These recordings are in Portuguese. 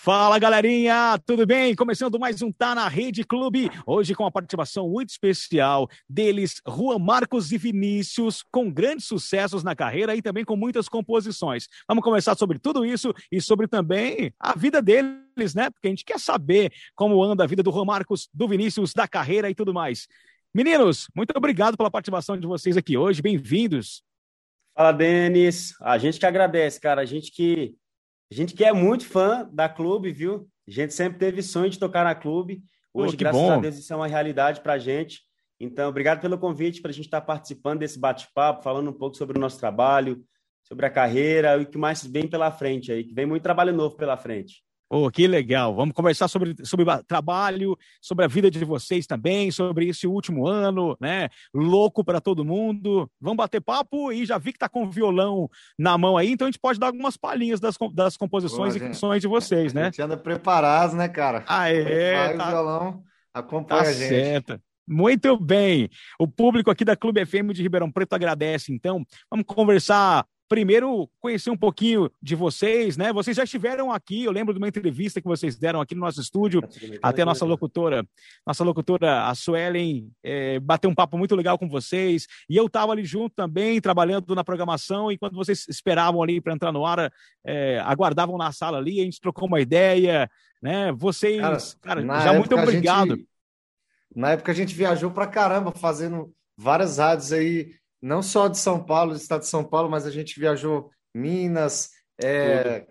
Fala galerinha, tudo bem? Começando mais um Tá na Rede Clube, hoje com uma participação muito especial deles, Juan Marcos e Vinícius, com grandes sucessos na carreira e também com muitas composições. Vamos conversar sobre tudo isso e sobre também a vida deles, né? Porque a gente quer saber como anda a vida do Juan Marcos, do Vinícius, da carreira e tudo mais. Meninos, muito obrigado pela participação de vocês aqui hoje, bem-vindos. Fala, Denis. A gente que agradece, cara. A gente que a gente que é muito fã da clube, viu? A gente sempre teve sonho de tocar na clube. Hoje, Pô, graças bom. a Deus, isso é uma realidade para a gente. Então, obrigado pelo convite para a gente estar participando desse bate-papo, falando um pouco sobre o nosso trabalho, sobre a carreira e o que mais vem pela frente aí, que vem muito trabalho novo pela frente. Oh, que legal. Vamos conversar sobre, sobre trabalho, sobre a vida de vocês também, sobre esse último ano, né? Louco para todo mundo. Vamos bater papo e já vi que tá com o violão na mão aí, então a gente pode dar algumas palhinhas das, das composições e gente. canções de vocês, A né? gente anda preparado, né, cara? Ah, é. Vai o Tá, violão, acompanha tá a gente. Muito bem. O público aqui da Clube FM de Ribeirão Preto agradece, então. Vamos conversar primeiro conhecer um pouquinho de vocês, né? Vocês já estiveram aqui, eu lembro de uma entrevista que vocês deram aqui no nosso estúdio, até a nossa locutora, nossa locutora, a Suelen, é, bateu um papo muito legal com vocês, e eu estava ali junto também, trabalhando na programação, e quando vocês esperavam ali para entrar no ar, é, aguardavam na sala ali, a gente trocou uma ideia, né? Vocês, cara, na já muito obrigado. gente- na época a gente viajou pra caramba, fazendo várias rádios aí, não só de São Paulo, do estado de São Paulo, mas a gente viajou Minas, é,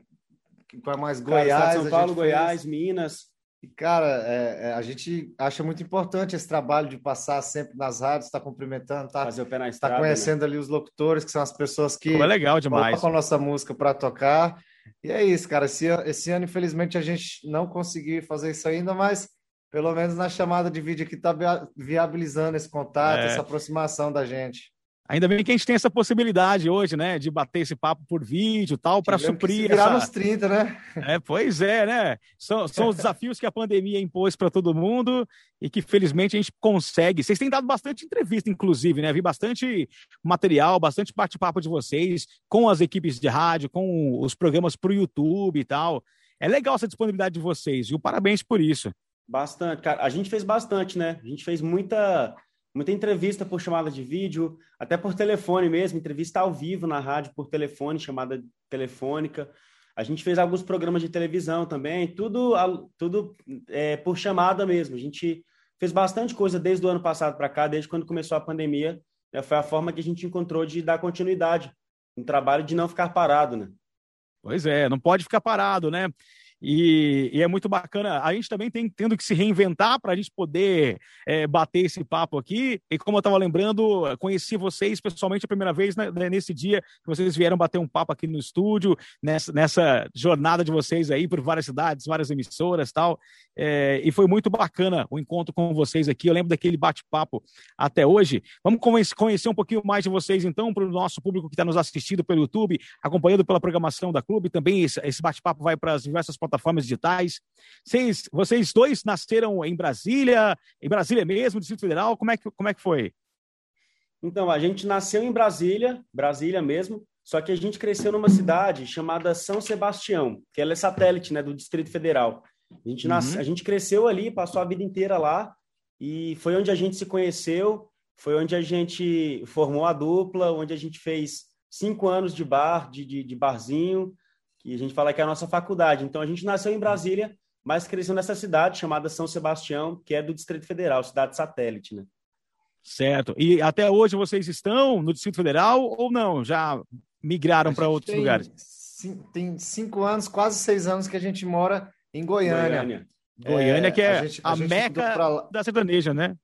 qual mais? Cara, Goiás. estado de a São Paulo, Goiás, fez. Minas. E, cara, é, é, a gente acha muito importante esse trabalho de passar sempre nas rádios, tá cumprimentando, tá, Fazer o pé na tá estrada. né? conhecendo ali os locutores, que são as pessoas que é legal demais. colocam a nossa música para tocar. E é isso, cara. Esse, esse ano, infelizmente, a gente não conseguiu fazer isso ainda, mas pelo menos na chamada de vídeo aqui está viabilizando esse contato, É. essa aproximação da gente. Ainda bem que a gente tem essa possibilidade hoje, né, de bater esse papo por vídeo e tal, para Tivemos que se suprir virar essa... nos 30, né? É, pois é, né? São, são os desafios que a pandemia impôs para todo mundo e que felizmente a gente consegue. Vocês têm dado bastante entrevista, inclusive, né? Vi bastante material, bastante bate-papo de vocês com as equipes de rádio, com os programas para o YouTube e tal. É legal essa disponibilidade de vocês, viu? Parabéns por isso. Bastante, cara. A gente fez bastante, né? A gente fez muita, muita entrevista por chamada de vídeo, até por telefone mesmo, entrevista ao vivo na rádio por telefone, chamada telefônica. A gente fez alguns programas de televisão também, tudo, tudo é, por chamada mesmo. A gente fez bastante coisa desde o ano passado para cá, desde quando começou a pandemia. né? Foi a forma que a gente encontrou de dar continuidade no trabalho de não ficar parado, né? Pois é, não pode ficar parado, né? E, e é muito bacana. A gente também tem tendo que se reinventar para a gente poder é, bater esse papo aqui. E como eu estava lembrando, conheci vocês pessoalmente a primeira vez né, nesse dia que vocês vieram bater um papo aqui no estúdio, nessa, nessa jornada de vocês aí por várias cidades, várias emissoras tal. É, e foi muito bacana o encontro com vocês aqui. Eu lembro daquele bate-papo até hoje. Vamos conhe- conhecer um pouquinho mais de vocês, então, para o nosso público que está nos assistindo pelo YouTube, acompanhando pela programação da clube. Também esse, esse bate-papo vai para as diversas digitais. Vocês, vocês dois nasceram em Brasília, em Brasília mesmo, Distrito Federal. Como é que, como é que foi? Então, a gente nasceu em Brasília, Brasília mesmo, só que a gente cresceu numa cidade chamada São Sebastião, que ela é satélite, né, do Distrito Federal. A gente, nas... Uhum. a gente cresceu ali, passou a vida inteira lá, e foi onde a gente se conheceu, foi onde a gente formou a dupla, onde a gente fez cinco anos de bar, de, de, de barzinho, que a gente fala que é a nossa faculdade. Então, a gente nasceu em Brasília, mas cresceu nessa cidade chamada São Sebastião, que é do Distrito Federal, cidade satélite, né? Certo. E até hoje vocês estão no Distrito Federal ou não? Já migraram A para outros tem lugares? Tem cinco anos, quase seis anos que a gente mora em Goiânia. Goiânia. Goiânia, que é a, gente- meca mudou pra lá- da sertaneja, né?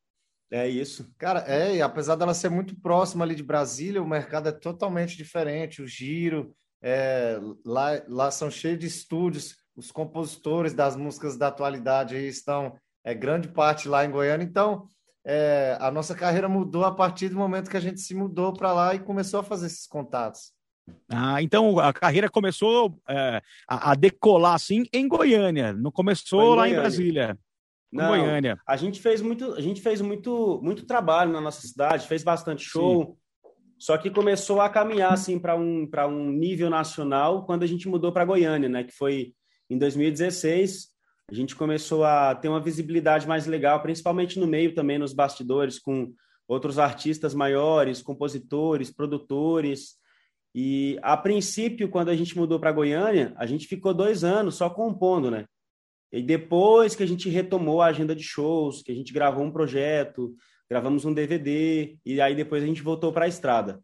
É isso. Cara, é, e apesar dela ser muito próxima ali de Brasília, o mercado é totalmente diferente, o giro, é, lá, lá são cheios de estúdios, os compositores das músicas da atualidade aí estão, é grande parte lá em Goiânia, então é, a nossa carreira mudou a partir do momento que a gente se mudou para lá e começou a fazer esses contatos. Ah, então a carreira começou é, a, a decolar assim em Goiânia, não começou em lá em. Brasília. Não, Goiânia. a gente fez muito, a gente fez muito, muito trabalho na nossa cidade, fez bastante show. Só que começou a caminhar assim para um para um nível nacional quando a gente mudou para Goiânia, né? Que foi em 2016, a gente começou a ter uma visibilidade mais legal, principalmente no meio também, nos bastidores, com outros artistas maiores, compositores, produtores. E a princípio, quando a gente mudou para Goiânia, a gente ficou dois anos só compondo, né? E depois que a gente retomou a agenda de shows, que a gente gravou um projeto, gravamos um DVD, e aí depois a gente voltou para a estrada.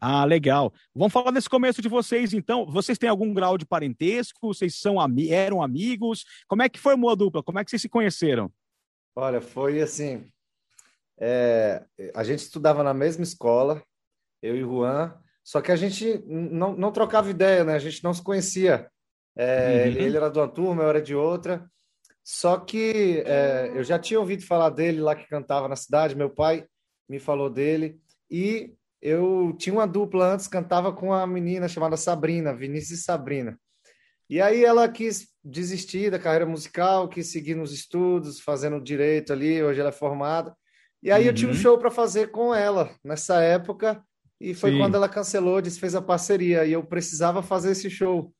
Ah, legal. Vamos falar desse começo de vocês, então. Vocês têm algum grau de parentesco? Vocês são eram amigos? Como é que foi a dupla? Como é que vocês se conheceram? Olha, foi assim. É, a gente estudava na mesma escola, eu e o Juan, só que a gente não, não trocava ideia, né? A gente não se conhecia. É, uhum. Ele era de uma turma, eu era de outra. Só que é, eu já tinha ouvido falar dele lá que cantava na cidade, meu pai me falou dele. E eu tinha uma dupla antes, cantava com uma menina chamada Sabrina, Vinícius e Sabrina. E aí ela quis desistir da carreira musical, quis seguir nos estudos, fazendo direito ali, hoje ela é formada. E aí uhum. eu tinha um uhum. show para fazer com ela nessa época, e foi Sim. quando ela cancelou, desfez a parceria, e eu precisava fazer esse show.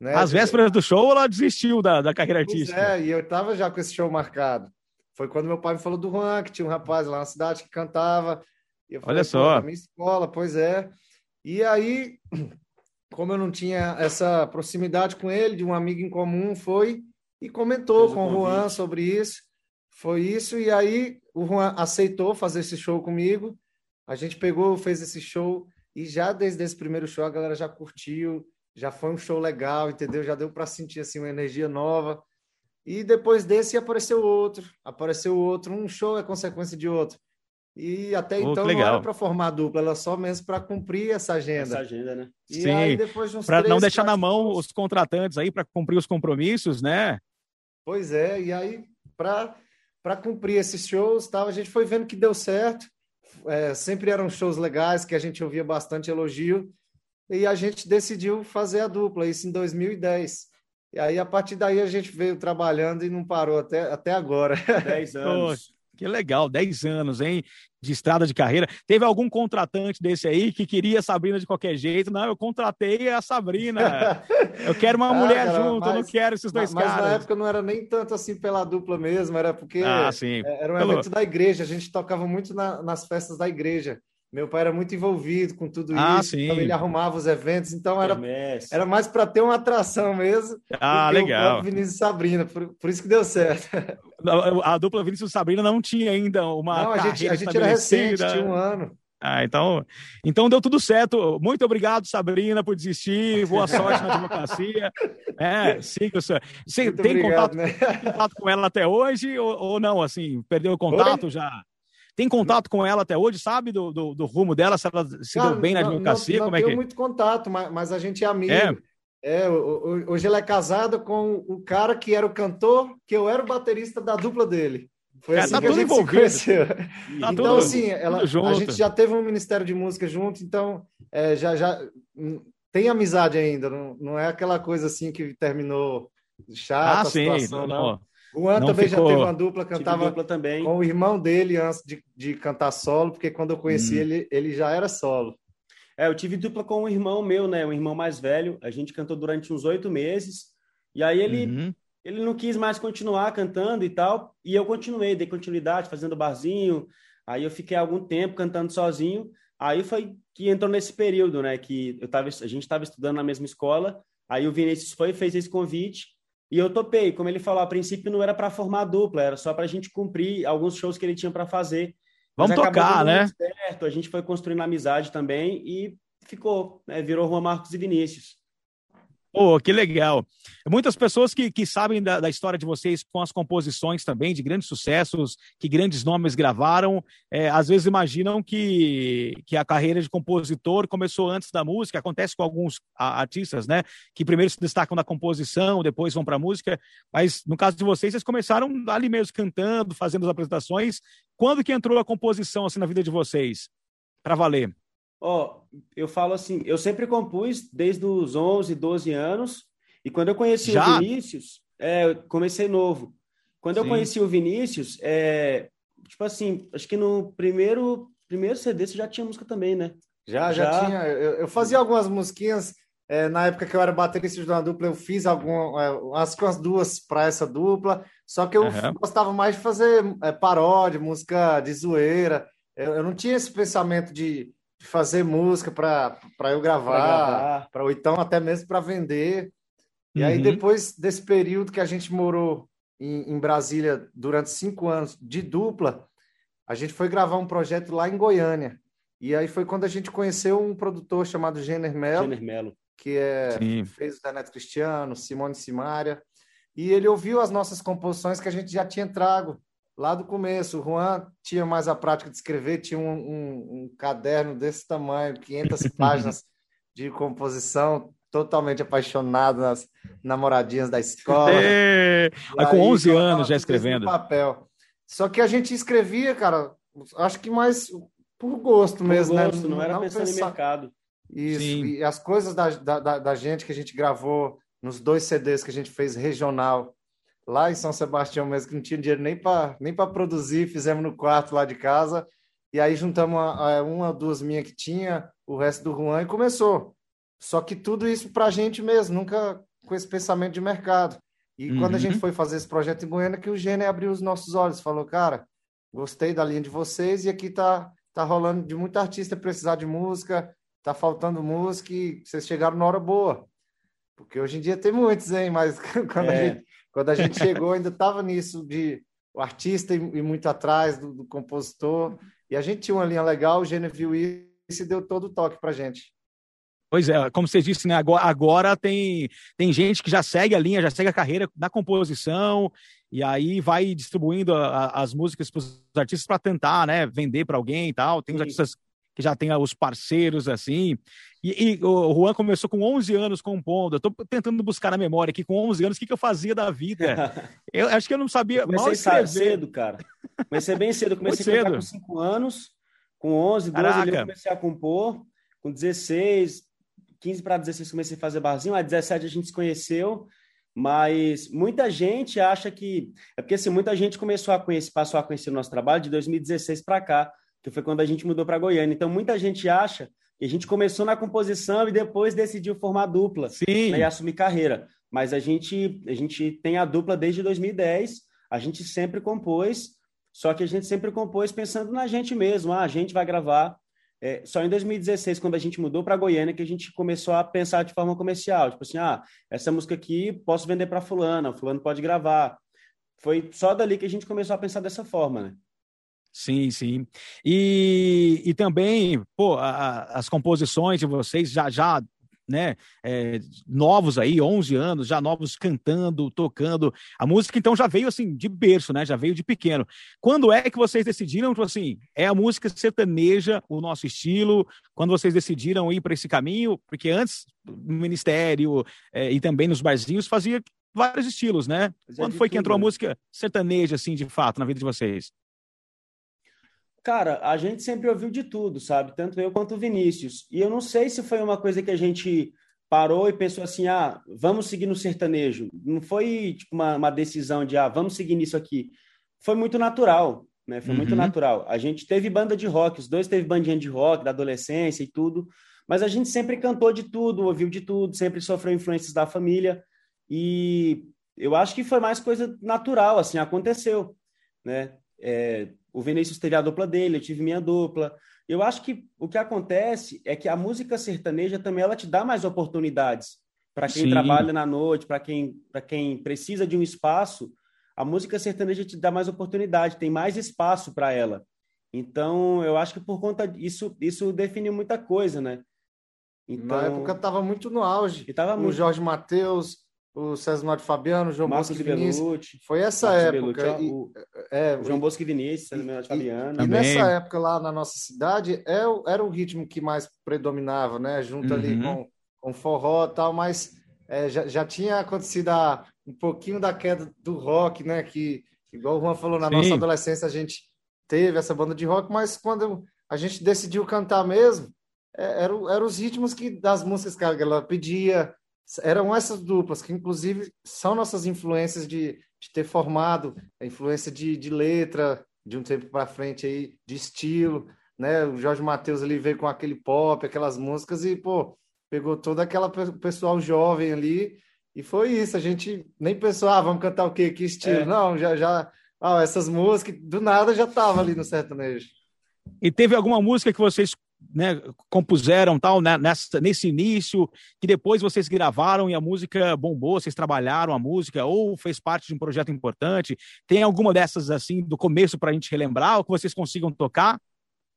Né? Às vésperas do show, ela desistiu da, da carreira pois artística. É, e eu estava já com esse show marcado. Foi quando meu pai me falou do Juan, que tinha um rapaz lá na cidade que cantava, eu falei, Olha só. minha escola, pois é. E aí, como eu não tinha essa proximidade com ele, de um amigo em comum, foi e comentou com o Juan sobre isso. Foi isso, e aí o Juan aceitou fazer esse show comigo. A gente pegou, fez esse show, e já desde esse primeiro show a galera já curtiu, já foi um show legal, entendeu? Já deu para sentir assim uma energia nova. E depois desse apareceu outro, apareceu outro, um show é consequência de outro. E até oh, então não era para formar dupla, era só mesmo para cumprir essa agenda. Essa agenda, né? E Sim. aí depois de Para não deixar na mão os contratantes aí para cumprir os compromissos, né? Pois é, e aí para para cumprir esses shows, tal, a gente foi vendo que deu certo. É, sempre eram shows legais que a gente ouvia bastante elogio e a gente decidiu fazer a dupla, isso em 2010. E aí, a partir daí, a gente veio trabalhando e não parou até, até agora. Dez anos. Que legal, 10 anos, hein? De estrada de carreira. Teve algum contratante desse aí que queria a Sabrina de qualquer jeito? Não, eu contratei a Sabrina. Eu quero uma ah, mulher cara, junto, mas, eu não quero esses dois mas, caras. Mas na época não era nem tanto assim pela dupla mesmo, era porque ah, era um Pelo... evento da igreja, a gente tocava muito na, nas festas da igreja. Meu pai era muito envolvido com tudo ah, isso, sim. ele arrumava os eventos, então era, era mais para ter uma atração mesmo. Ah, legal. O Vinícius e Sabrina, por, por isso que deu certo. A dupla Vinícius e Sabrina não tinha ainda uma. Não, a gente, a gente era recente, tinha um ano. Ah, então, então deu tudo certo. Muito obrigado, Sabrina, por desistir. Boa sorte na democracia. É, siga senhor. Você tem, obrigado, contato, né? tem contato com ela até hoje ou, ou não? Assim, perdeu o contato Oi? já? Tem contato com ela até hoje, sabe do, do, do rumo dela, se ela se deu bem na advocacia? Não, não, como é que... muito contato, mas, mas, a gente é amigo. É. É, hoje ela é casada com o cara que era o cantor, que eu era o baterista da dupla dele. Foi é, assim tá que a gente envolvido. se conheceu. Tá então, tudo, assim, ela, a gente já teve um ministério de música junto, então é, já, já hum, tem amizade ainda, não, não é aquela coisa assim que terminou chata ah, a situação, sim, não. não. O Juan também ficou... já teve uma dupla, cantava dupla também. com o irmão dele antes de, de cantar solo, porque quando eu conheci hum. ele, ele já era solo. É, eu tive dupla com um irmão meu, né? Um irmão mais velho. A gente cantou durante uns oito meses. E aí ele, uhum. ele não quis mais continuar cantando e tal. E eu continuei, dei continuidade, fazendo barzinho. Aí eu fiquei algum tempo cantando sozinho. Aí foi que entrou nesse período, né? Que eu tava, a gente estava estudando na mesma escola. Aí o Vinícius foi fez esse convite. E eu topei, como ele falou, a princípio não era para formar dupla, era só para a gente cumprir alguns shows que ele tinha para fazer. Vamos tocar, né? Certo, a gente foi construindo amizade também e ficou, né? virou Juan Marcos e Vinícius. Pô, que legal. Muitas pessoas que, que sabem da, da, história de vocês com as composições também, de grandes sucessos, que grandes nomes gravaram, é, às vezes imaginam que, que a carreira de compositor começou antes da música. Acontece com alguns artistas, né? Que primeiro se destacam na composição, depois vão para a música. Mas no caso de vocês, vocês começaram ali mesmo cantando, fazendo as apresentações. Quando que entrou a composição assim na vida de vocês? Para valer? Ó, oh, eu falo assim, eu sempre compus desde os 11, 12 anos, e quando eu conheci Já? o Vinícius, é, comecei novo. Quando Sim. eu conheci o Vinícius, é, tipo assim, acho que no primeiro, primeiro CD você já tinha música também, né? Já, já, já tinha. Eu, eu, fazia algumas musiquinhas É, na época que eu era baterista de uma dupla, eu fiz algumas é, umas duas para essa dupla, só que eu uhum. gostava mais de fazer é, paródia, música de zoeira. Eu, eu, não tinha esse pensamento de, de fazer música para eu gravar, para ou então até mesmo para vender. E uhum. aí, depois desse período que a gente morou em, em Brasília durante cinco anos de dupla, a gente foi gravar um projeto lá em Goiânia. E aí foi quando a gente conheceu um produtor chamado Jenner Mello. Jenner Mello que é, fez o Zaneto Cristiano, Simone Simaria, e ele ouviu as nossas composições que a gente já tinha trago lá do começo. O Juan tinha mais a prática de escrever, tinha um, um, um caderno desse tamanho, 500 páginas de composição, totalmente apaixonado nas namoradinhas da escola. É, aí, com 11 anos já escrevendo. Papel. Só que a gente escrevia, cara, acho que mais por gosto por mesmo, né? gosto, né? Não, não era pensando pensar... em mercado. Isso, Sim. e as coisas da, da, da gente que a gente gravou nos dois CDs que a gente fez regional, lá em São Sebastião mesmo, que não tinha dinheiro nem para nem produzir, fizemos no quarto lá de casa, e aí juntamos uma, uma duas minhas que tinha, o resto do Juan, e começou. Só que tudo isso para a gente mesmo, nunca com esse pensamento de mercado. E uhum. quando a gente uhum. foi fazer esse projeto em Goiânia, que o Gênio abriu os nossos olhos, falou, cara, gostei da linha de vocês, e aqui tá, tá rolando de muito artista precisar de música, tá faltando música e vocês chegaram na hora boa. Porque hoje em dia tem muitos, hein? Mas quando, é. a, gente, quando a gente chegou, ainda estava nisso de o artista e, e muito atrás do, do, compositor. E a gente tinha uma linha legal, o Gênio viu isso e deu todo o toque para gente. Pois é, como você disse, né? Agora, agora, tem, tem gente que já segue a linha, já segue a carreira da composição, e aí vai distribuindo a, a, as músicas para os artistas para tentar, né, vender para alguém e tal. Tem os artistas que já tem os parceiros assim. E, e, o Juan começou com 11 anos compondo. Eu tô tentando buscar na memória aqui, com 11 anos, o que, que eu fazia da vida. Eu acho que eu não sabia eu comecei mal cedo, cara. Comecei bem cedo. Comecei a cantar com 5 anos. Com 11, 12 ali eu comecei a compor. Com 16, 15 para 16 comecei a fazer barzinho. Aí 17 a gente se conheceu. Mas muita gente acha que... É porque assim, muita gente começou a conhecer, passou a conhecer o nosso trabalho de 2016 para cá que foi quando a gente mudou para Goiânia. Então, muita gente acha que a gente começou na composição e depois decidiu formar dupla Sim. Né, e assumir carreira. Mas a gente, a gente tem a dupla desde 2010, a gente sempre compôs, só que a gente sempre compôs pensando na gente mesmo. Ah, a gente vai gravar. É, só em 2016, quando a gente mudou para Goiânia, que a gente começou a pensar de forma comercial. Tipo assim, ah, essa música aqui posso vender para fulano, fulano pode gravar. Foi só dali que a gente começou a pensar dessa forma, né? Sim, sim. E, e também, pô, a, as composições de vocês já, já né, é, novos aí, 11 anos, já novos cantando, tocando. A música então já veio assim de berço, né? Já veio de pequeno. Quando é que vocês decidiram, tipo assim, é a música sertaneja o nosso estilo? Quando vocês decidiram ir para esse caminho? Porque antes no ministério é, e também nos barzinhos fazia vários estilos, né? Quando foi que entrou a música sertaneja assim, de fato, na vida de vocês? Cara, a gente sempre ouviu de tudo, sabe? Tanto eu quanto o Vinícius. E eu não sei se foi uma coisa que a gente parou e pensou assim, ah, vamos seguir no sertanejo. Não foi tipo uma, uma decisão de, ah, vamos seguir nisso aqui. Foi muito natural, né? Foi uhum. muito natural. A gente teve banda de rock, os dois teve bandinha de rock da adolescência e tudo, mas a gente sempre cantou de tudo, ouviu de tudo, sempre sofreu influências da família e eu acho que foi mais coisa natural, assim, aconteceu, né? É, o Vinícius teve a dupla dele, eu tive minha dupla. Eu acho que o que acontece é que a música sertaneja também ela te dá mais oportunidades para quem Sim. trabalha na noite, para quem, quem precisa de um espaço. A música sertaneja te dá mais oportunidade, tem mais espaço para ela. Então, eu acho que por conta disso, isso define muita coisa, né? Então, na época estava muito no auge. E tava o muito... Jorge Matheus, o César Mário Fabiano, o João Bosco e Vinícius. Foi essa Marcos época. e, o, é, o João Bosco e Vinícius, César Mário Fabiano. E, e, nessa época lá na nossa cidade, é, era o ritmo que mais predominava, né? Junto uhum. ali com, com forró e tal, mas é, já, já tinha acontecido a, um pouquinho da queda do rock, né? Que, igual o Juan falou, na Sim. nossa adolescência a gente teve essa banda de rock, mas quando a gente decidiu cantar mesmo, é, eram era os ritmos que das músicas que ela pedia, eram essas duplas, que inclusive são nossas influências de, de ter formado, a influência de, de letra, de um tempo para frente aí, de estilo, né? O Jorge Matheus ali veio com aquele pop, aquelas músicas, e, pô, pegou todo aquele pessoal jovem ali e foi isso. A gente nem pensou, ah, vamos cantar o quê? Que estilo? É. Não, já, já, ah, essas músicas do nada já tava ali no sertanejo. E teve alguma música que vocês né, compuseram tal né, nessa, nesse início, que depois vocês gravaram e a música bombou, vocês trabalharam a música ou fez parte de um projeto importante? Tem alguma dessas assim do começo para a gente relembrar ou que vocês consigam tocar?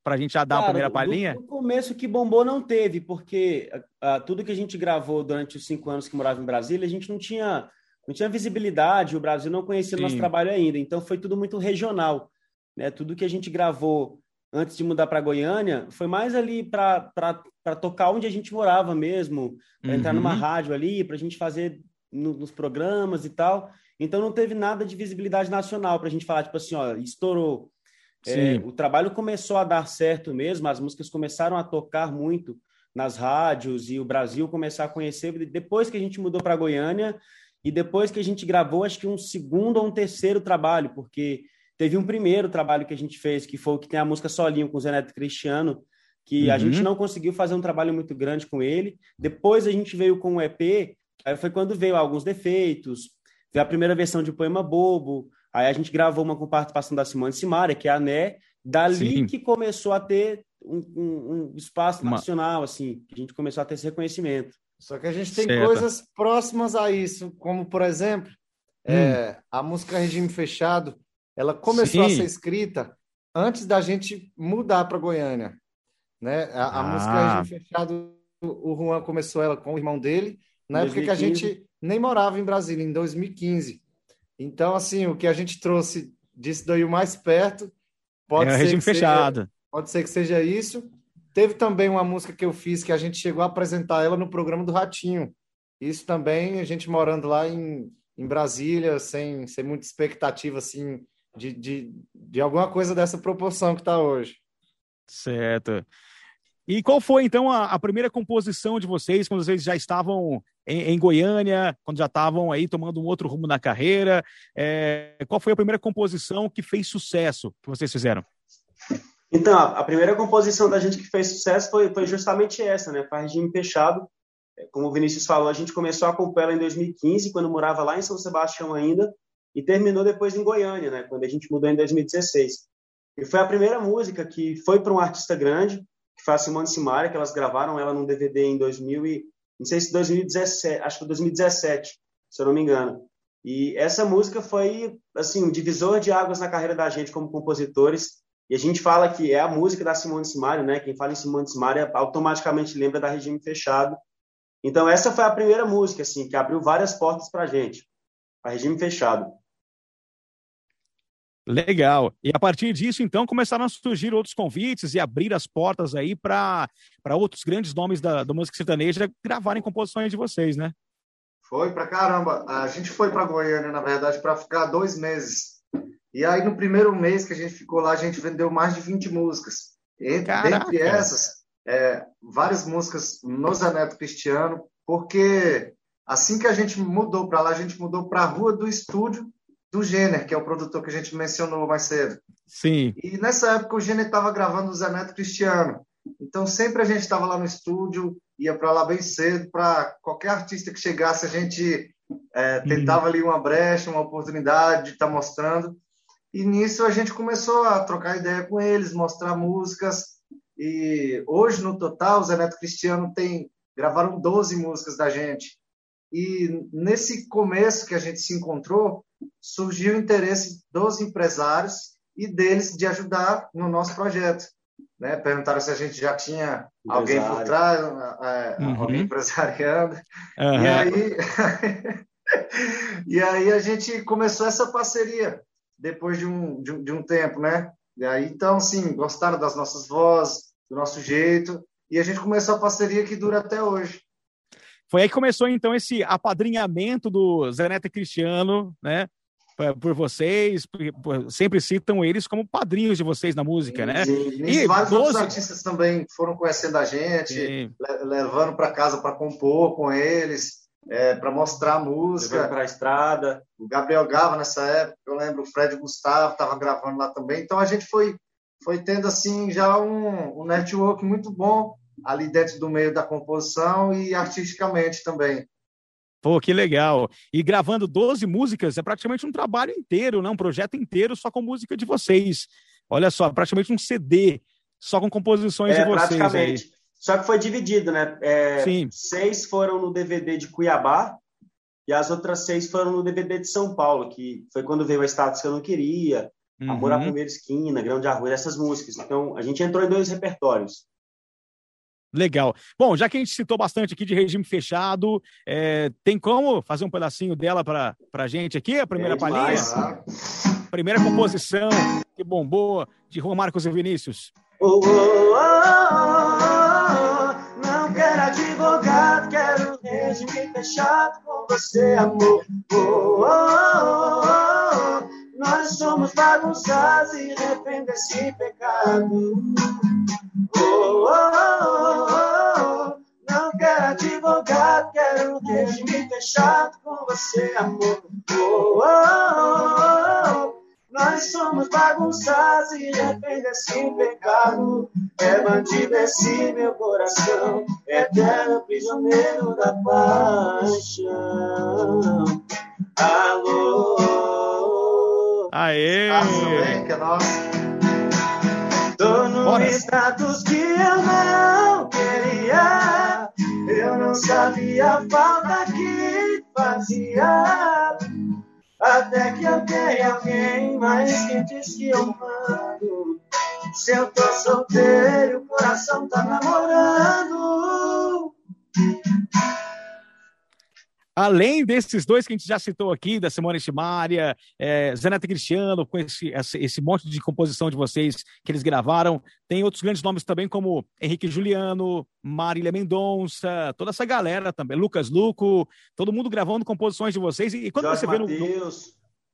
Para a gente já dar Cara, a primeira palhinha? No começo que bombou não teve, porque uh, tudo que a gente gravou durante os cinco anos que morava em Brasília, a gente não tinha, não tinha visibilidade, o Brasil não conhecia o nosso trabalho ainda, então foi tudo muito regional. Né? Tudo que a gente gravou antes de mudar para Goiânia, foi mais ali para tocar onde a gente morava mesmo, para uhum. entrar numa uhum. rádio ali, para a gente fazer no, nos programas e tal. Então não teve nada de visibilidade nacional para a gente falar, tipo assim, ó, estourou. É, o trabalho começou a dar certo mesmo, as músicas começaram a tocar muito nas rádios e o Brasil começar a conhecer depois que a gente mudou para Goiânia e depois que a gente gravou, acho que um segundo ou um terceiro trabalho, porque Teve um primeiro trabalho que a gente fez, que foi o que tem a música Solinho com o Zé Neto Cristiano, que uhum. a gente não conseguiu fazer um trabalho muito grande com ele. Depois a gente veio com o EP, aí foi quando veio alguns defeitos, veio a primeira versão de Poema Bobo, aí a gente gravou uma com participação da Simone Simaria, que é a Né, dali Sim. que começou a ter um, um, um espaço uma... nacional, assim, a gente começou a ter esse reconhecimento. Só que a gente tem certo. coisas próximas a isso, como, por exemplo, hum. é, a música Regime Fechado, ela começou Sim. a ser escrita antes da gente mudar para Goiânia. Né? A, a ah. música Regime Fechado, o Juan começou ela com o irmão dele, na 2015. época que a gente nem morava em Brasília, em 2015. Então, assim, o que a gente trouxe disso daí o mais perto pode é ser regime fechado. Seja, pode ser que seja isso. Teve também uma música que eu fiz que a gente chegou a apresentar ela no programa do Ratinho. Isso também, a gente morando lá em, em Brasília, sem, sem muita expectativa, assim, de, de, de alguma coisa dessa proporção que está hoje. Certo. E qual foi, então, a, a, primeira composição de vocês, quando vocês já estavam em, em Goiânia, quando já estavam aí tomando um outro rumo na carreira? É, qual foi a primeira composição que fez sucesso que vocês fizeram? Então, a primeira composição da gente que fez sucesso foi, foi justamente essa, né? Foi Regime Fechado. Como o Vinícius falou, a gente começou a compor ela em 2015, quando morava lá em São Sebastião ainda e terminou depois em Goiânia, né, quando a gente mudou em 2016. E foi a primeira música que foi para um artista grande, que foi a Simone Simaria, que elas gravaram ela num DVD em 2000 e, não sei se 2017, acho que 2017, se eu não me engano. E essa música foi assim um divisor de águas na carreira da gente como compositores. E a gente fala que é a música da Simone Simaria, né? Quem fala em Simone Simaria automaticamente lembra da Regime Fechado. Então essa foi a primeira música assim que abriu várias portas para a gente, a Regime Fechado. Legal. E a partir disso, então, começaram a surgir outros convites e abrir as portas aí para outros grandes nomes da, da música sertaneja gravarem composições de vocês, né? Foi para caramba. A gente foi para Goiânia, na verdade, para ficar dois meses. E aí, no primeiro mês que a gente ficou lá, a gente vendeu mais de 20 músicas. Entre, dentre essas, é, várias músicas no Zaneto Cristiano, porque assim que a gente mudou para lá, a gente mudou para a rua do estúdio do Jenner, que é o produtor que a gente mencionou mais cedo. Sim. E nessa época o Jenner estava gravando o Zé Neto Cristiano. Então sempre a gente estava lá no estúdio, ia para lá bem cedo, para qualquer artista que chegasse, a gente é, tentava ali uma brecha, uma oportunidade de estar tá mostrando. E nisso a gente começou a trocar ideia com eles, mostrar músicas. E hoje, no total, o Zé Neto Cristiano tem gravaram 12 músicas da gente. E nesse começo que a gente se encontrou, surgiu o interesse dos empresários e deles de ajudar no nosso projeto. Né? Perguntaram se a gente já tinha alguém por trás, é, uhum. alguém empresariando. Uhum. E, aí, e aí a gente começou essa parceria depois de um, de um, de um tempo, né? E aí, então, sim, gostaram das nossas vozes, do nosso jeito, e a gente começou a parceria que dura até hoje. Foi aí que começou, então, esse apadrinhamento do Zé Neto Cristiano, né? Por vocês, sempre citam eles como padrinhos de vocês na música, né? Sim, e vários 12... outros artistas também foram conhecendo a gente, Sim. levando para casa para compor com eles, é, para mostrar a música. Para a estrada. O Gabriel Gava, nessa época, eu lembro, o Fred Gustavo estava gravando lá também. Então a gente foi, foi tendo assim já um, um network muito bom ali dentro do meio da composição e artisticamente também. Pô, que legal. E gravando 12 músicas é praticamente um trabalho inteiro, né? um projeto inteiro só com música de vocês. Olha só, praticamente um CD só com composições é, de vocês. Praticamente. Aí. Só que foi dividido, né? É, Sim. Seis foram no DVD de Cuiabá e as outras seis foram no DVD de São Paulo, que foi quando veio a status que eu não queria, uhum. Amor à Primeira Esquina, Grão de Arroz, essas músicas. Então, a gente entrou em dois repertórios. Legal. Bom, já que a gente citou bastante aqui de regime fechado, é, tem como fazer um pedacinho dela para a gente aqui, a primeira é palhinha? Primeira composição que bombou de Juan Marcos e Vinícius. Oh, oh, oh, não quero advogado, quero regime fechado com você, amor. Nós somos bagunçados e refém desse pecado. Oh, oh, oh, oh, Não quero advogado, quero regime fechado com você, amor. Oh, oh, oh, Nós somos bagunçados e refém desse pecado. É bandido esse meu coração, eterno prisioneiro da paixão. Alô. Aê! Aê, que é nosso. Tô no Bora. status que eu não queria. Eu não sabia a falta que fazia. Até que eu tenho alguém mais que diz que eu mando. Se eu tô solteiro, o coração tá namorando. Além desses dois que a gente já citou aqui, da Simone Chimária, é, Zeneta Cristiano, com esse, esse monte de composição de vocês que eles gravaram, tem outros grandes nomes também, como Henrique Juliano, Marília Mendonça, toda essa galera também, Lucas Luco, todo mundo gravando composições de vocês. E, quando Jorge você vê no, no.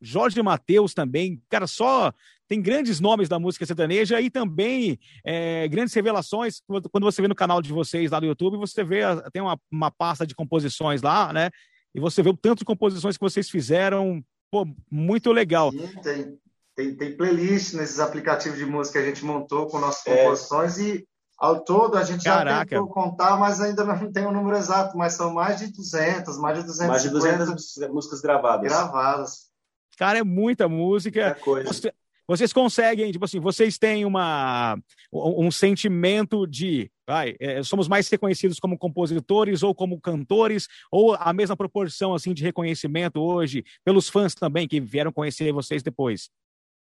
Jorge Matheus também, cara, só tem grandes nomes da música sertaneja e também é, grandes revelações. Quando você vê no canal de vocês lá no YouTube, você vê, tem uma, uma pasta de composições lá, né? E você vê o tanto de composições que vocês fizeram, pô, muito legal. Sim, tem, tem, tem playlist nesses aplicativos de música que a gente montou com nossas é. composições e ao todo a gente Caraca. já tentou contar, mas ainda não tem o um número exato, mas são mais de 200, mais de 200 Mais de 200 músicas gravadas. Gravadas. Cara, é muita música. É coisa. Você, vocês conseguem, tipo assim, vocês têm uma, um sentimento de, vai, é, somos mais reconhecidos como compositores ou como cantores, ou a mesma proporção, assim, de reconhecimento hoje, pelos fãs também, que vieram conhecer vocês depois?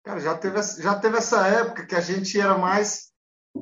Cara, já teve, já teve essa época que a gente era mais,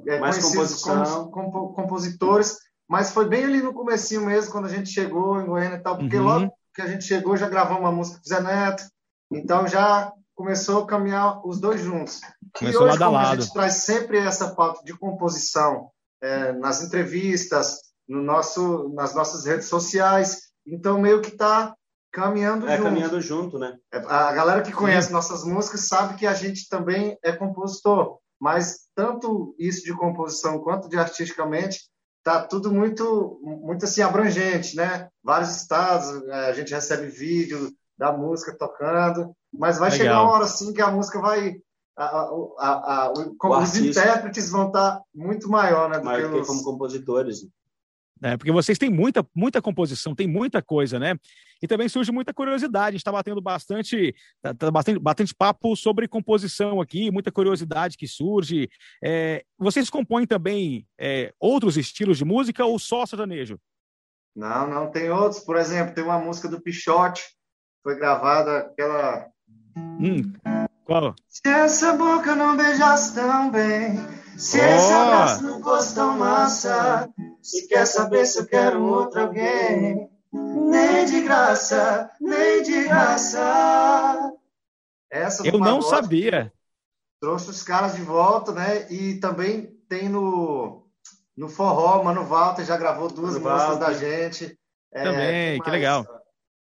é, mais composição. como compositores, mas foi bem ali no comecinho mesmo, quando a gente chegou em Goiânia e tal, porque uhum. logo que a gente chegou já gravamos uma música com o Zé Neto, então já começou a caminhar os dois juntos. Começou e hoje, lado a lado. a gente traz sempre essa pauta de composição é, nas entrevistas, no nosso, nas nossas redes sociais, então meio que está caminhando é, junto. caminhando junto, né? É, a galera que conhece Sim. nossas músicas sabe que a gente também é compositor, mas tanto isso de composição quanto de artisticamente tá tudo muito muito assim abrangente, né? Vários estados, é, a gente recebe vídeo da música tocando, mas vai Legal. chegar uma hora assim que a música vai. A, a, a, como os intérpretes vão estar tá muito maior, né? Do maior que, como compositores. É, porque vocês têm muita, muita composição, tem muita coisa, né? E também surge muita curiosidade. A gente está batendo bastante, tá, tá bastante, bastante papo sobre composição aqui, muita curiosidade que surge. É, vocês compõem também é, outros estilos de música ou só sertanejo? Não, não, tem outros. Por exemplo, tem uma música do Pichote, foi gravada aquela Hum, qual? Se essa boca não beijasse tão bem, se oh. esse abraço não fosse tão massa, se quer saber se eu quero outro alguém, nem de graça, nem de graça. Essa eu não sabia. Trouxe os caras de volta, né? E também tem no, no Forró, Mano Walter já gravou duas Mano músicas Walter. da gente. É, também, que legal.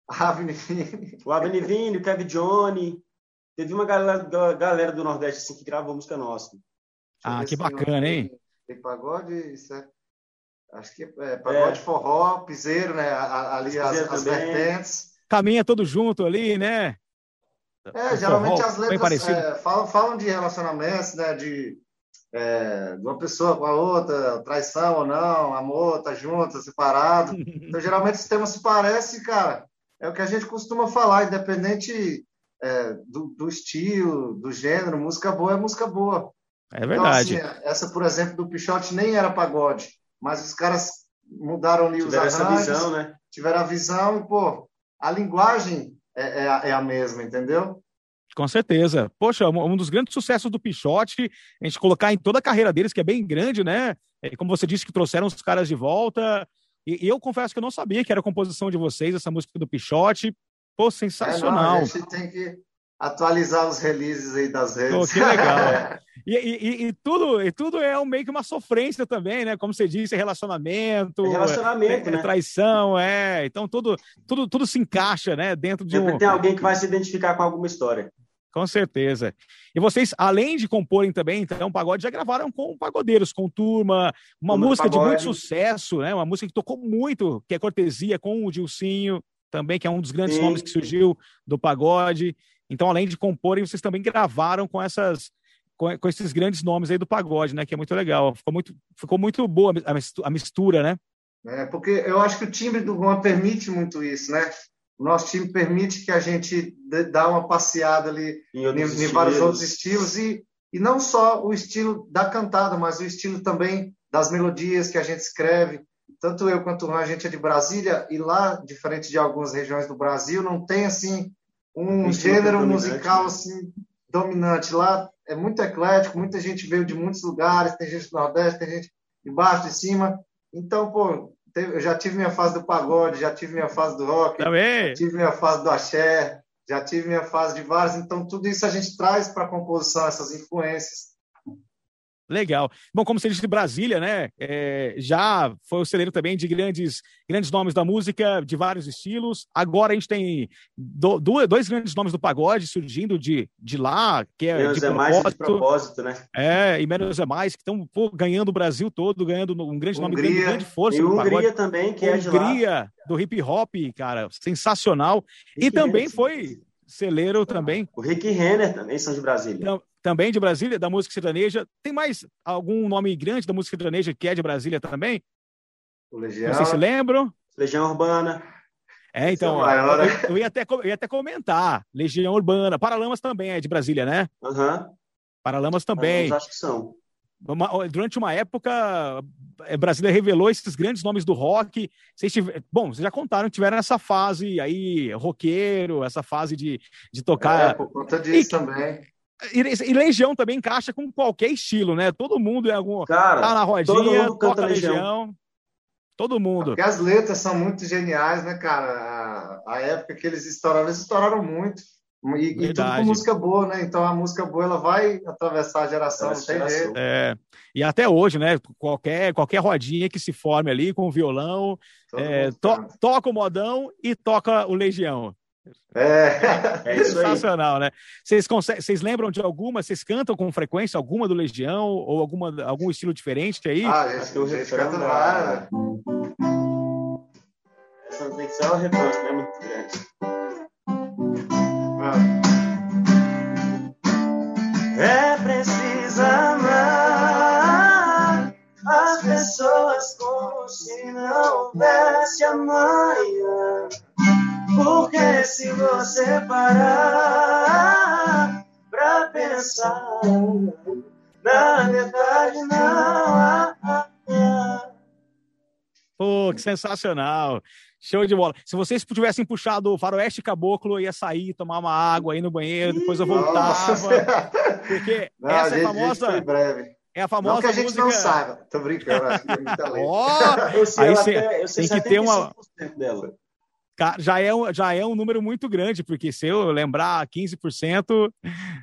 Avni O Avni Vini, o Kevin Johnny. Teve uma galera, galera do Nordeste assim, que gravou música nossa. Ah, que bacana, hein? Tem pagode, isso é... Acho que é pagode é. forró, piseiro, né? Ali as, as vertentes. Caminha todo junto ali, né? É, geralmente forró, as letras é, falam, falam de relacionamentos, né? De, é, de uma pessoa com a outra, traição ou não, amor, tá junto, tá separado. Então, geralmente, os temas se parecem, cara. É o que a gente costuma falar, independente é, do, do, estilo, do gênero, música boa é música boa. É verdade. Então, assim, essa, por exemplo, do Pichote nem era pagode, mas os caras mudaram ali tiveram os arranjos, essa visão, né? tiveram a visão e, pô, a linguagem é, é, é a mesma, entendeu? Com certeza. Poxa, um dos grandes sucessos do Pichote, a gente colocar em toda a carreira deles, que é bem grande, né? É, como você disse, que trouxeram os caras de volta. E, e eu confesso que eu não sabia que era a composição de vocês, essa música do Pichote. Pô, sensacional. É, não, a gente tem que atualizar os releases aí das redes. Pô, que legal. e, e, e, tudo, e tudo é um, meio que uma sofrência também, né? Como você disse, relacionamento, é relacionamento, é, né? traição, é. Então tudo, tudo, tudo se encaixa, né? Dentro de Sempre um. tem alguém que vai se identificar com alguma história. Com certeza. E vocês, além de comporem também, então, pagode, já gravaram com pagodeiros, com turma, uma turma música de muito sucesso, né? Uma música que tocou muito, que é Cortesia, com o Dilcinho, também, que é um dos grandes Sim. nomes que surgiu do pagode. Então, além de comporem, vocês também gravaram com essas com, com, esses grandes nomes aí do pagode, né? Que é muito legal. Ficou muito, ficou muito boa a mistura, né? É, porque eu acho que o timbre do Juan permite muito isso, né? O nosso time permite que a gente dá uma passeada ali em, em, em vários outros estilos e, e não só o estilo da cantada, mas o estilo também das melodias que a gente escreve. Tanto eu quanto o Juan, a gente é de Brasília e lá, diferente de algumas regiões do Brasil, não tem assim um gênero musical né? assim dominante. Lá é muito eclético, muita gente veio de muitos lugares, tem gente do Nordeste, tem gente de baixo, de cima. Então, pô, eu já tive minha fase do pagode, já tive minha fase do rock, Também. já tive minha fase do axé, já tive minha fase de vários. Então, tudo isso a gente traz para a composição, essas influências. Legal. Bom, como você disse, Brasília, né? É, já foi o celeiro também de grandes, grandes nomes da música, de vários estilos. Agora a gente tem do, dois grandes nomes do pagode surgindo de, de lá, que é Menos de é mais de propósito, né? É, e Menos é mais, que estão ganhando o Brasil todo, ganhando um grande nome, Hungria, grande força. E Hungria também, que é de lá. Hungria, do hip hop, cara, sensacional. Rick e também Henry, foi celeiro também. O Rick Renner também são de Brasília. Então, também de Brasília, da música sertaneja. Tem mais algum nome grande da música sertaneja que é de Brasília também? O Legião. Não sei se lembram. Legião Urbana. É, então, eu, eu, ia até, eu ia até comentar. Legião Urbana. Paralamas também é de Brasília, né? Aham. Uhum. Paralamas também. acho que são. Uma, durante uma época, é, Brasília revelou esses grandes nomes do rock. Vocês tiver, bom, vocês já contaram tiveram essa fase aí, roqueiro, essa fase de, de tocar. É, por conta disso e, também. E, e, Legião também encaixa com qualquer estilo, né? Todo mundo é algum. Cara, tá na rodinha, toca Legião. Legião. Todo mundo. Porque as letras são muito geniais, né, cara? A época que eles estouraram, eles estouraram muito. E, e, tudo com música boa, né? Então a música boa ela vai atravessar a geração, não tem jeito. É, e até hoje, né? Qualquer, qualquer rodinha que se forme ali com o violão, é, to, toca o modão e toca o Legião. É, é isso sensacional, né? Vocês, vocês lembram de alguma? Vocês cantam com frequência alguma do Legião ou alguma, algum estilo diferente aí? Ah, esse, o gente canta lá. Essa tem que ser uma refrão, é pessoas como se não houvesse amanhã. Porque se você parar pra pensar, na verdade não. Pô, que sensacional! Show de bola. Se vocês tivessem puxado o faroeste caboclo, eu ia sair, tomar uma água aí no banheiro, depois eu voltava. Nossa. Porque não, essa gente, é a famosa. Gente breve. É a famosa não que a gente música... não saiba. Tô brincando, acho que é muita lei. Oh, aí tem que ter uma. Dela já é, já é um número muito grande, porque se eu lembrar 15%,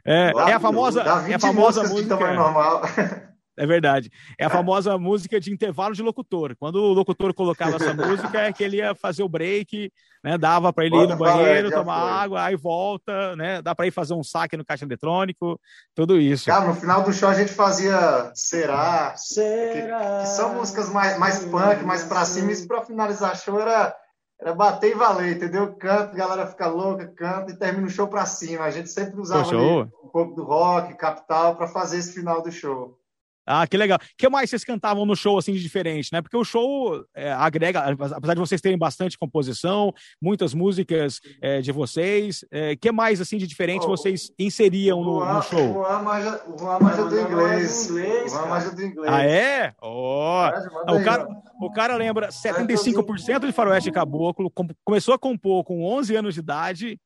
é, é a famosa, é a famosa música. É verdade. É a famosa música de intervalo de locutor. Quando o locutor colocava essa música, é que ele ia fazer o break, né? Dava para ele ir no banheiro, tomar foi. água, aí volta, né? Dá para ir fazer um saque no caixa eletrônico, tudo isso. Cara, no final do show a gente fazia Será, Será que, que são músicas mais, mais punk, mais para cima. Isso para finalizar show era era bater e valer, entendeu? Canta, a galera fica louca, canta e termina o show para cima. A gente sempre usava um pouco do rock, capital, para fazer esse final do show. Ah, que legal. O que mais vocês cantavam no show, assim, de diferente, né? Porque o show é, agrega, apesar de vocês terem bastante composição, muitas músicas é, de vocês, o é, que mais, assim, de diferente oh, vocês inseriam no, Juan, no, show? O Juan o do inglês. inglês o Juan do inglês. Ah, é? Oh. o, cara, o cara lembra 75% de faroeste caboclo, começou a compor com 11 anos de idade,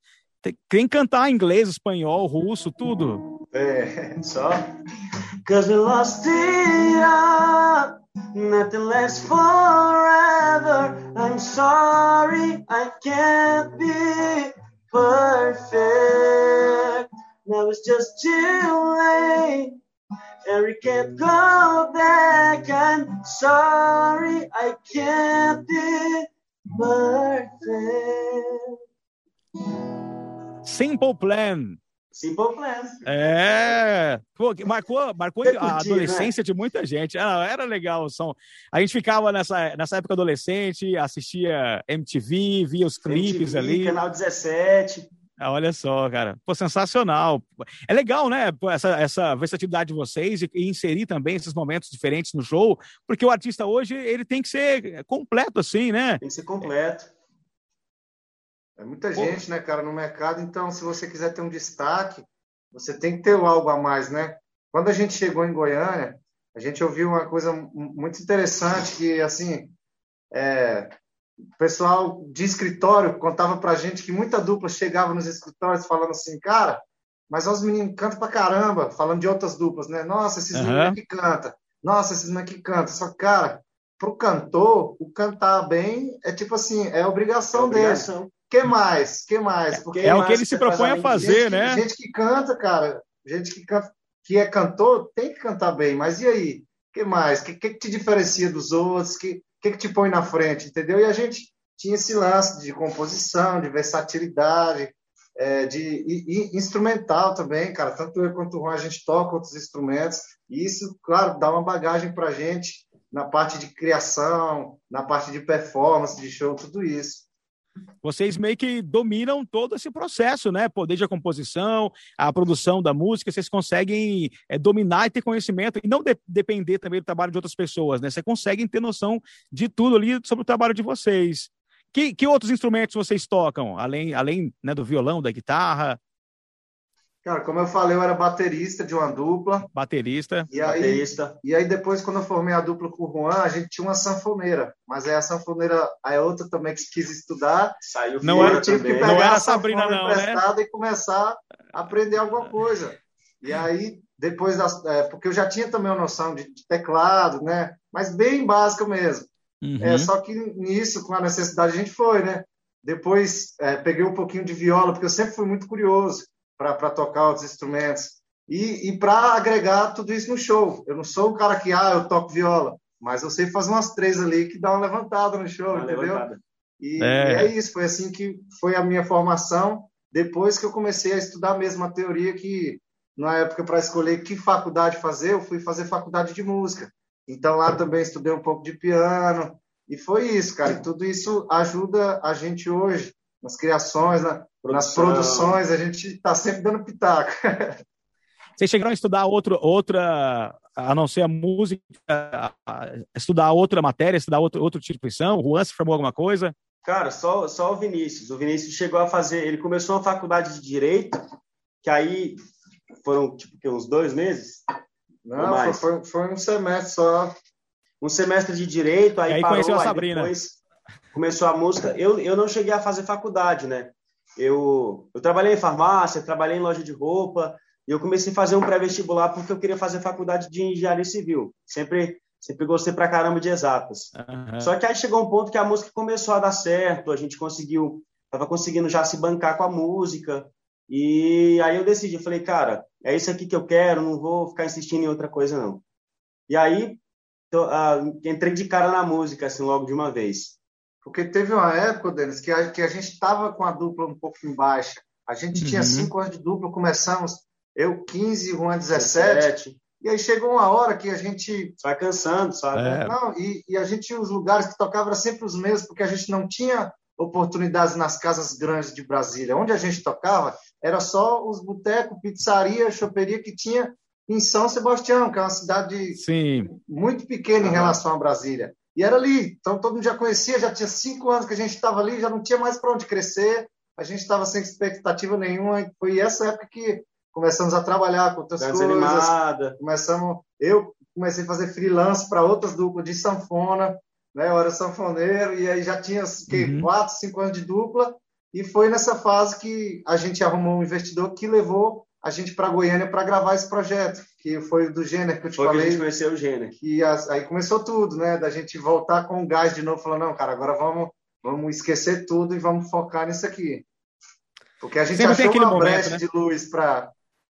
tem que cantar inglês, espanhol, russo, tudo. É, só... Cause we lost the art, nothing lasts forever. I'm sorry, I can't be perfect. Now it's just too late, and we can't go back. I'm sorry, I can't be perfect. Simple Plan. Simple Plan. É, Pô, marcou, marcou a né? adolescência né? de muita gente. Ah, era legal o som. A gente ficava nessa, nessa época adolescente, assistia MTV, via os clipes MTV, ali. Canal 17. Ah, olha só, cara. Pô, sensacional. É legal, né? Essa, essa versatilidade de vocês e, e, inserir também esses momentos diferentes no show, porque o artista hoje ele tem que ser completo, assim, né? Tem que ser completo. É muita Pô. gente, né, cara, no mercado. Então, se você quiser ter um destaque, você tem que ter algo a mais, né? Quando a gente chegou em Goiânia, a gente ouviu uma coisa muito interessante que, assim, é, o pessoal de escritório contava pra gente que muita dupla chegava nos escritórios falando assim, cara, mas os meninos cantam pra caramba, falando de outras duplas, né? Nossa, esses uhum. meninos que canta. Nossa, esses meninos que canta. Só que, cara, pro cantor, o cantar bem é tipo assim, é obrigação, é obrigação. dele que mais? que mais? Porque é o que ele se propõe a fazer, gente, né? Gente que canta, cara, gente que, canta, que é cantor tem que cantar bem, mas e aí? que mais? O que, que, que, te diferencia dos outros? O que, que, que te põe na frente, entendeu? E a gente tinha esse lance de composição, de versatilidade, é, de e, e instrumental também, cara. Tanto eu quanto o Juan, a gente toca outros instrumentos, e isso, claro, dá uma bagagem para a gente na parte de criação, na parte de performance, de show, tudo isso vocês meio que dominam todo esse processo, né? Poder de composição, a produção da música, vocês conseguem é, dominar e ter conhecimento e não de depender também do trabalho de outras pessoas, né? Vocês conseguem ter noção de tudo ali sobre o trabalho de vocês. Que, que outros instrumentos vocês tocam, além, além né, do violão, da guitarra? Cara, como eu falei, eu era baterista de uma dupla. Baterista. E aí, baterista. E aí depois, quando eu formei a dupla com o Juan, a gente tinha uma sanfoneira. Mas aí a sanfoneira, a outra também que quis estudar. Saiu não era, tive que pegar não era a Sabrina, não, né? e começar a aprender alguma coisa. E aí, depois das. É, porque eu já tinha também uma noção de, de teclado, né? Mas bem básica mesmo. Uhum. É, só que nisso, com a necessidade, a gente foi, né? Depois é, peguei um pouquinho de viola, porque eu sempre fui muito curioso para tocar outros instrumentos e, e para agregar tudo isso no show. Eu não sou o cara que, ah, eu toco viola, mas eu sei fazer umas três ali que dá uma levantada no show, uma entendeu? E é. e é. isso, foi assim que foi a minha formação. Depois que eu comecei a estudar mesmo a teoria que, na época, para escolher que faculdade fazer, eu fui fazer faculdade de música. Então lá também estudei um pouco de piano. E foi isso, cara. E tudo isso ajuda a gente hoje nas criações, na, nas produções, a gente está sempre dando pitaco. Vocês chegaram a estudar outro, outra, a não ser a música, a estudar outra matéria, estudar outro, outro tipo de instituição? O Juan se formou alguma coisa? Cara, só, só o Vinícius. O Vinícius chegou a fazer, ele começou a faculdade de Direito, que aí foram, tipo, uns dois meses? Não, foi, foi, um semestre só. Um semestre de Direito, aí, aí parou, conheceu a Sabrina. depois começou a música. Eu, eu não cheguei a fazer faculdade, né? Eu, eu trabalhei em farmácia, trabalhei em loja de roupa, e eu comecei a fazer um pré-vestibular porque eu queria fazer faculdade de engenharia civil. Sempre, sempre gostei pra caramba de exatas. Uhum. Só que aí chegou um ponto que a música começou a dar certo, a gente conseguiu, tava conseguindo já se bancar com a música. E aí eu decidi, eu falei, cara, é isso aqui que eu quero, não vou ficar insistindo em outra coisa não. E aí tô, uh, entrei de cara na música assim logo de uma vez. Porque teve uma época, Denis, que a, que a gente estava com a dupla um pouco em baixa. A gente uhum. tinha cinco anos de dupla, começamos, eu 15, Juan 17. 17. E aí chegou uma hora que a gente. Vai cansando, sabe? É. Não, e, e, a gente os lugares que tocavam eram sempre os mesmos, porque a gente não tinha oportunidades nas casas grandes de Brasília. Onde a gente tocava, era só os botecos, pizzaria, choperia que tinha em São Sebastião, que é uma cidade Sim. muito pequena em relação a Brasília. E era ali, então todo mundo já conhecia, já tinha cinco anos que a gente estava ali, já não tinha mais para onde crescer, a gente estava sem expectativa nenhuma. Foi essa época que começamos a trabalhar com outras coisas. Desanimada. Começamos, eu comecei a fazer freelance para outras duplas de sanfona, né? Eu era sanfoneiro e aí já tinha que, Uhum. quatro, cinco anos de dupla. E foi nessa fase que a gente arrumou um investidor que levou a gente para Goiânia para gravar esse projeto, que foi do Gênero que eu te Foi que a falei gente conheceu o Gênero. que as- aí começou tudo, né? Da gente voltar com o gás de novo, falando, não, cara, agora vamos, vamos esquecer tudo e vamos focar nisso aqui. Porque a gente Sempre tem achou aquele uma momento, brecha né? de luz para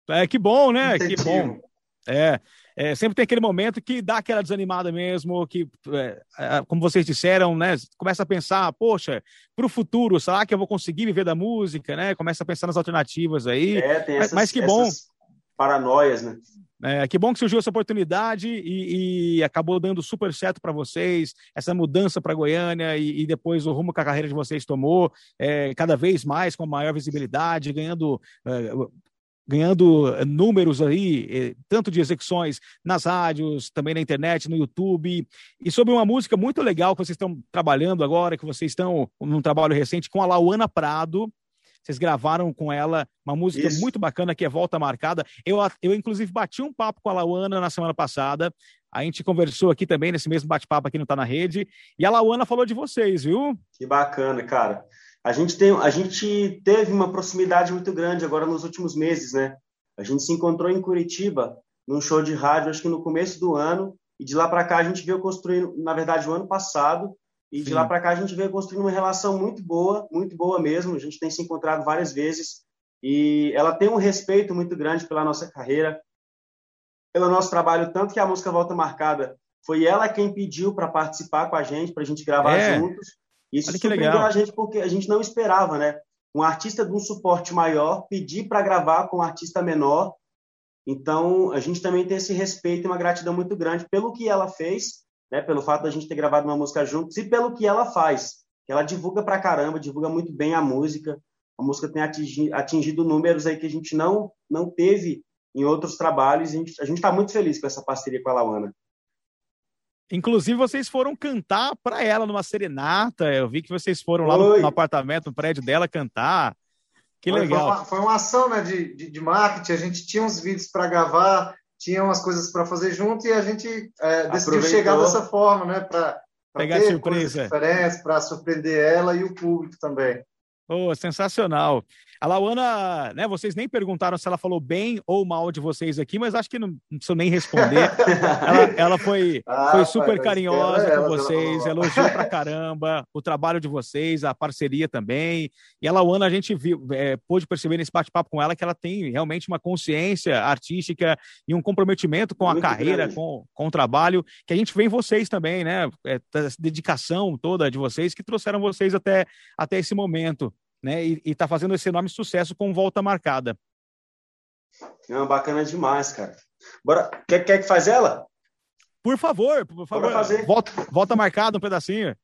É, que bom, né? Que bom. É, é, sempre tem aquele momento que dá aquela desanimada mesmo, que, é, é, como vocês disseram, né? Começa a pensar, poxa, para o futuro, será que eu vou conseguir viver da música, né? Começa a pensar nas alternativas aí. É, tem essas, mas que bom. paranoias, né? É, que bom que surgiu essa oportunidade e, e acabou dando super certo para vocês, essa mudança para Goiânia e, e depois o rumo que a carreira de vocês tomou, é, cada vez mais com maior visibilidade, ganhando. é, ganhando números aí, eh, tanto de execuções nas rádios, também na internet, no YouTube, e sobre uma música muito legal que vocês estão trabalhando agora, que vocês estão num trabalho recente com a Lauana Prado. Vocês gravaram com ela uma música Isso. muito bacana que é Volta Marcada. Eu, eu, inclusive, bati um papo com a Lauana na semana passada. A gente conversou aqui também, nesse mesmo bate-papo aqui no Tá na Rede. E a Lauana falou de vocês, viu? Que bacana, cara. A gente, tem, a gente teve uma proximidade muito grande agora nos últimos meses, né? A gente se encontrou em Curitiba, num show de rádio, acho que no começo do ano, e de lá para cá a gente veio construindo, na verdade, o ano passado, e de Sim. lá para cá a gente veio construindo uma relação muito boa, muito boa mesmo. A gente tem se encontrado várias vezes, e ela tem um respeito muito grande pela nossa carreira, pelo nosso trabalho, tanto que a música Volta Marcada foi ela quem pediu para participar com a gente, para a gente gravar É. juntos. Isso Olha que surpreendeu legal. a gente porque a gente não esperava, né? Um artista de um suporte maior pedir para gravar com um artista menor. Então, a gente também tem esse respeito e uma gratidão muito grande pelo que ela fez, né? Pelo fato da gente ter gravado uma música juntos e pelo que ela faz. Ela divulga pra caramba, divulga muito bem a música. A música tem atingido, atingido números aí que a gente não não teve em outros trabalhos. A gente a gente está muito feliz com essa parceria com a Lauana. Inclusive, vocês foram cantar para ela numa serenata. Eu vi que vocês foram lá no, no apartamento, no prédio dela, cantar. Que Foi- legal. Foi uma, foi uma ação né, de, de, de marketing. A gente tinha uns vídeos para gravar, tinha umas coisas para fazer junto e a gente é, decidiu chegar dessa forma, né? Para Pegar ter surpresa. para surpreender ela e o público também. Oh, sensacional. A Lauana, né, vocês nem perguntaram se ela falou bem ou mal de vocês aqui, mas acho que não, não preciso nem responder. ela, ela foi, Ah, foi pai, super mas carinhosa espera com ela, vocês, ela- elogiou pra caramba o trabalho de vocês, a parceria também. E a Lauana, a gente viu, é, pôde perceber nesse bate-papo com ela que ela tem realmente uma consciência artística e um comprometimento com a Muito carreira, grande. com, com o trabalho, que a gente vê em vocês também, né? É, essa dedicação toda de vocês que trouxeram vocês até, até esse momento. Né, e está fazendo esse enorme sucesso com volta marcada. Não, bacana demais, cara. Bora, quer, quer que faz ela? Por favor, por favor, Bora fazer. volta, volta marcada um pedacinho.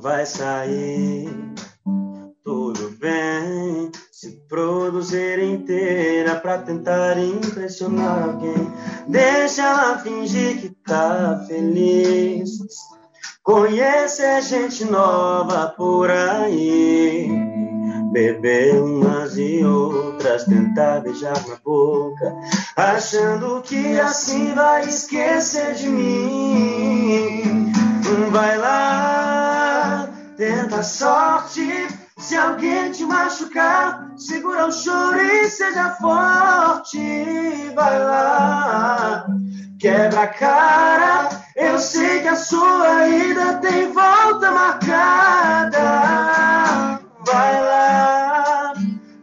Vai sair inteira pra tentar impressionar alguém. Deixa ela fingir que tá feliz. Conhecer gente nova por aí. Beber umas e outras, tentar beijar na boca, achando que assim vai esquecer de mim. Vai lá, tenta sorte. Se alguém te machucar, segura o choro e seja forte. Vai lá, quebra a cara. Eu sei que a sua ida tem volta marcada. Vai lá,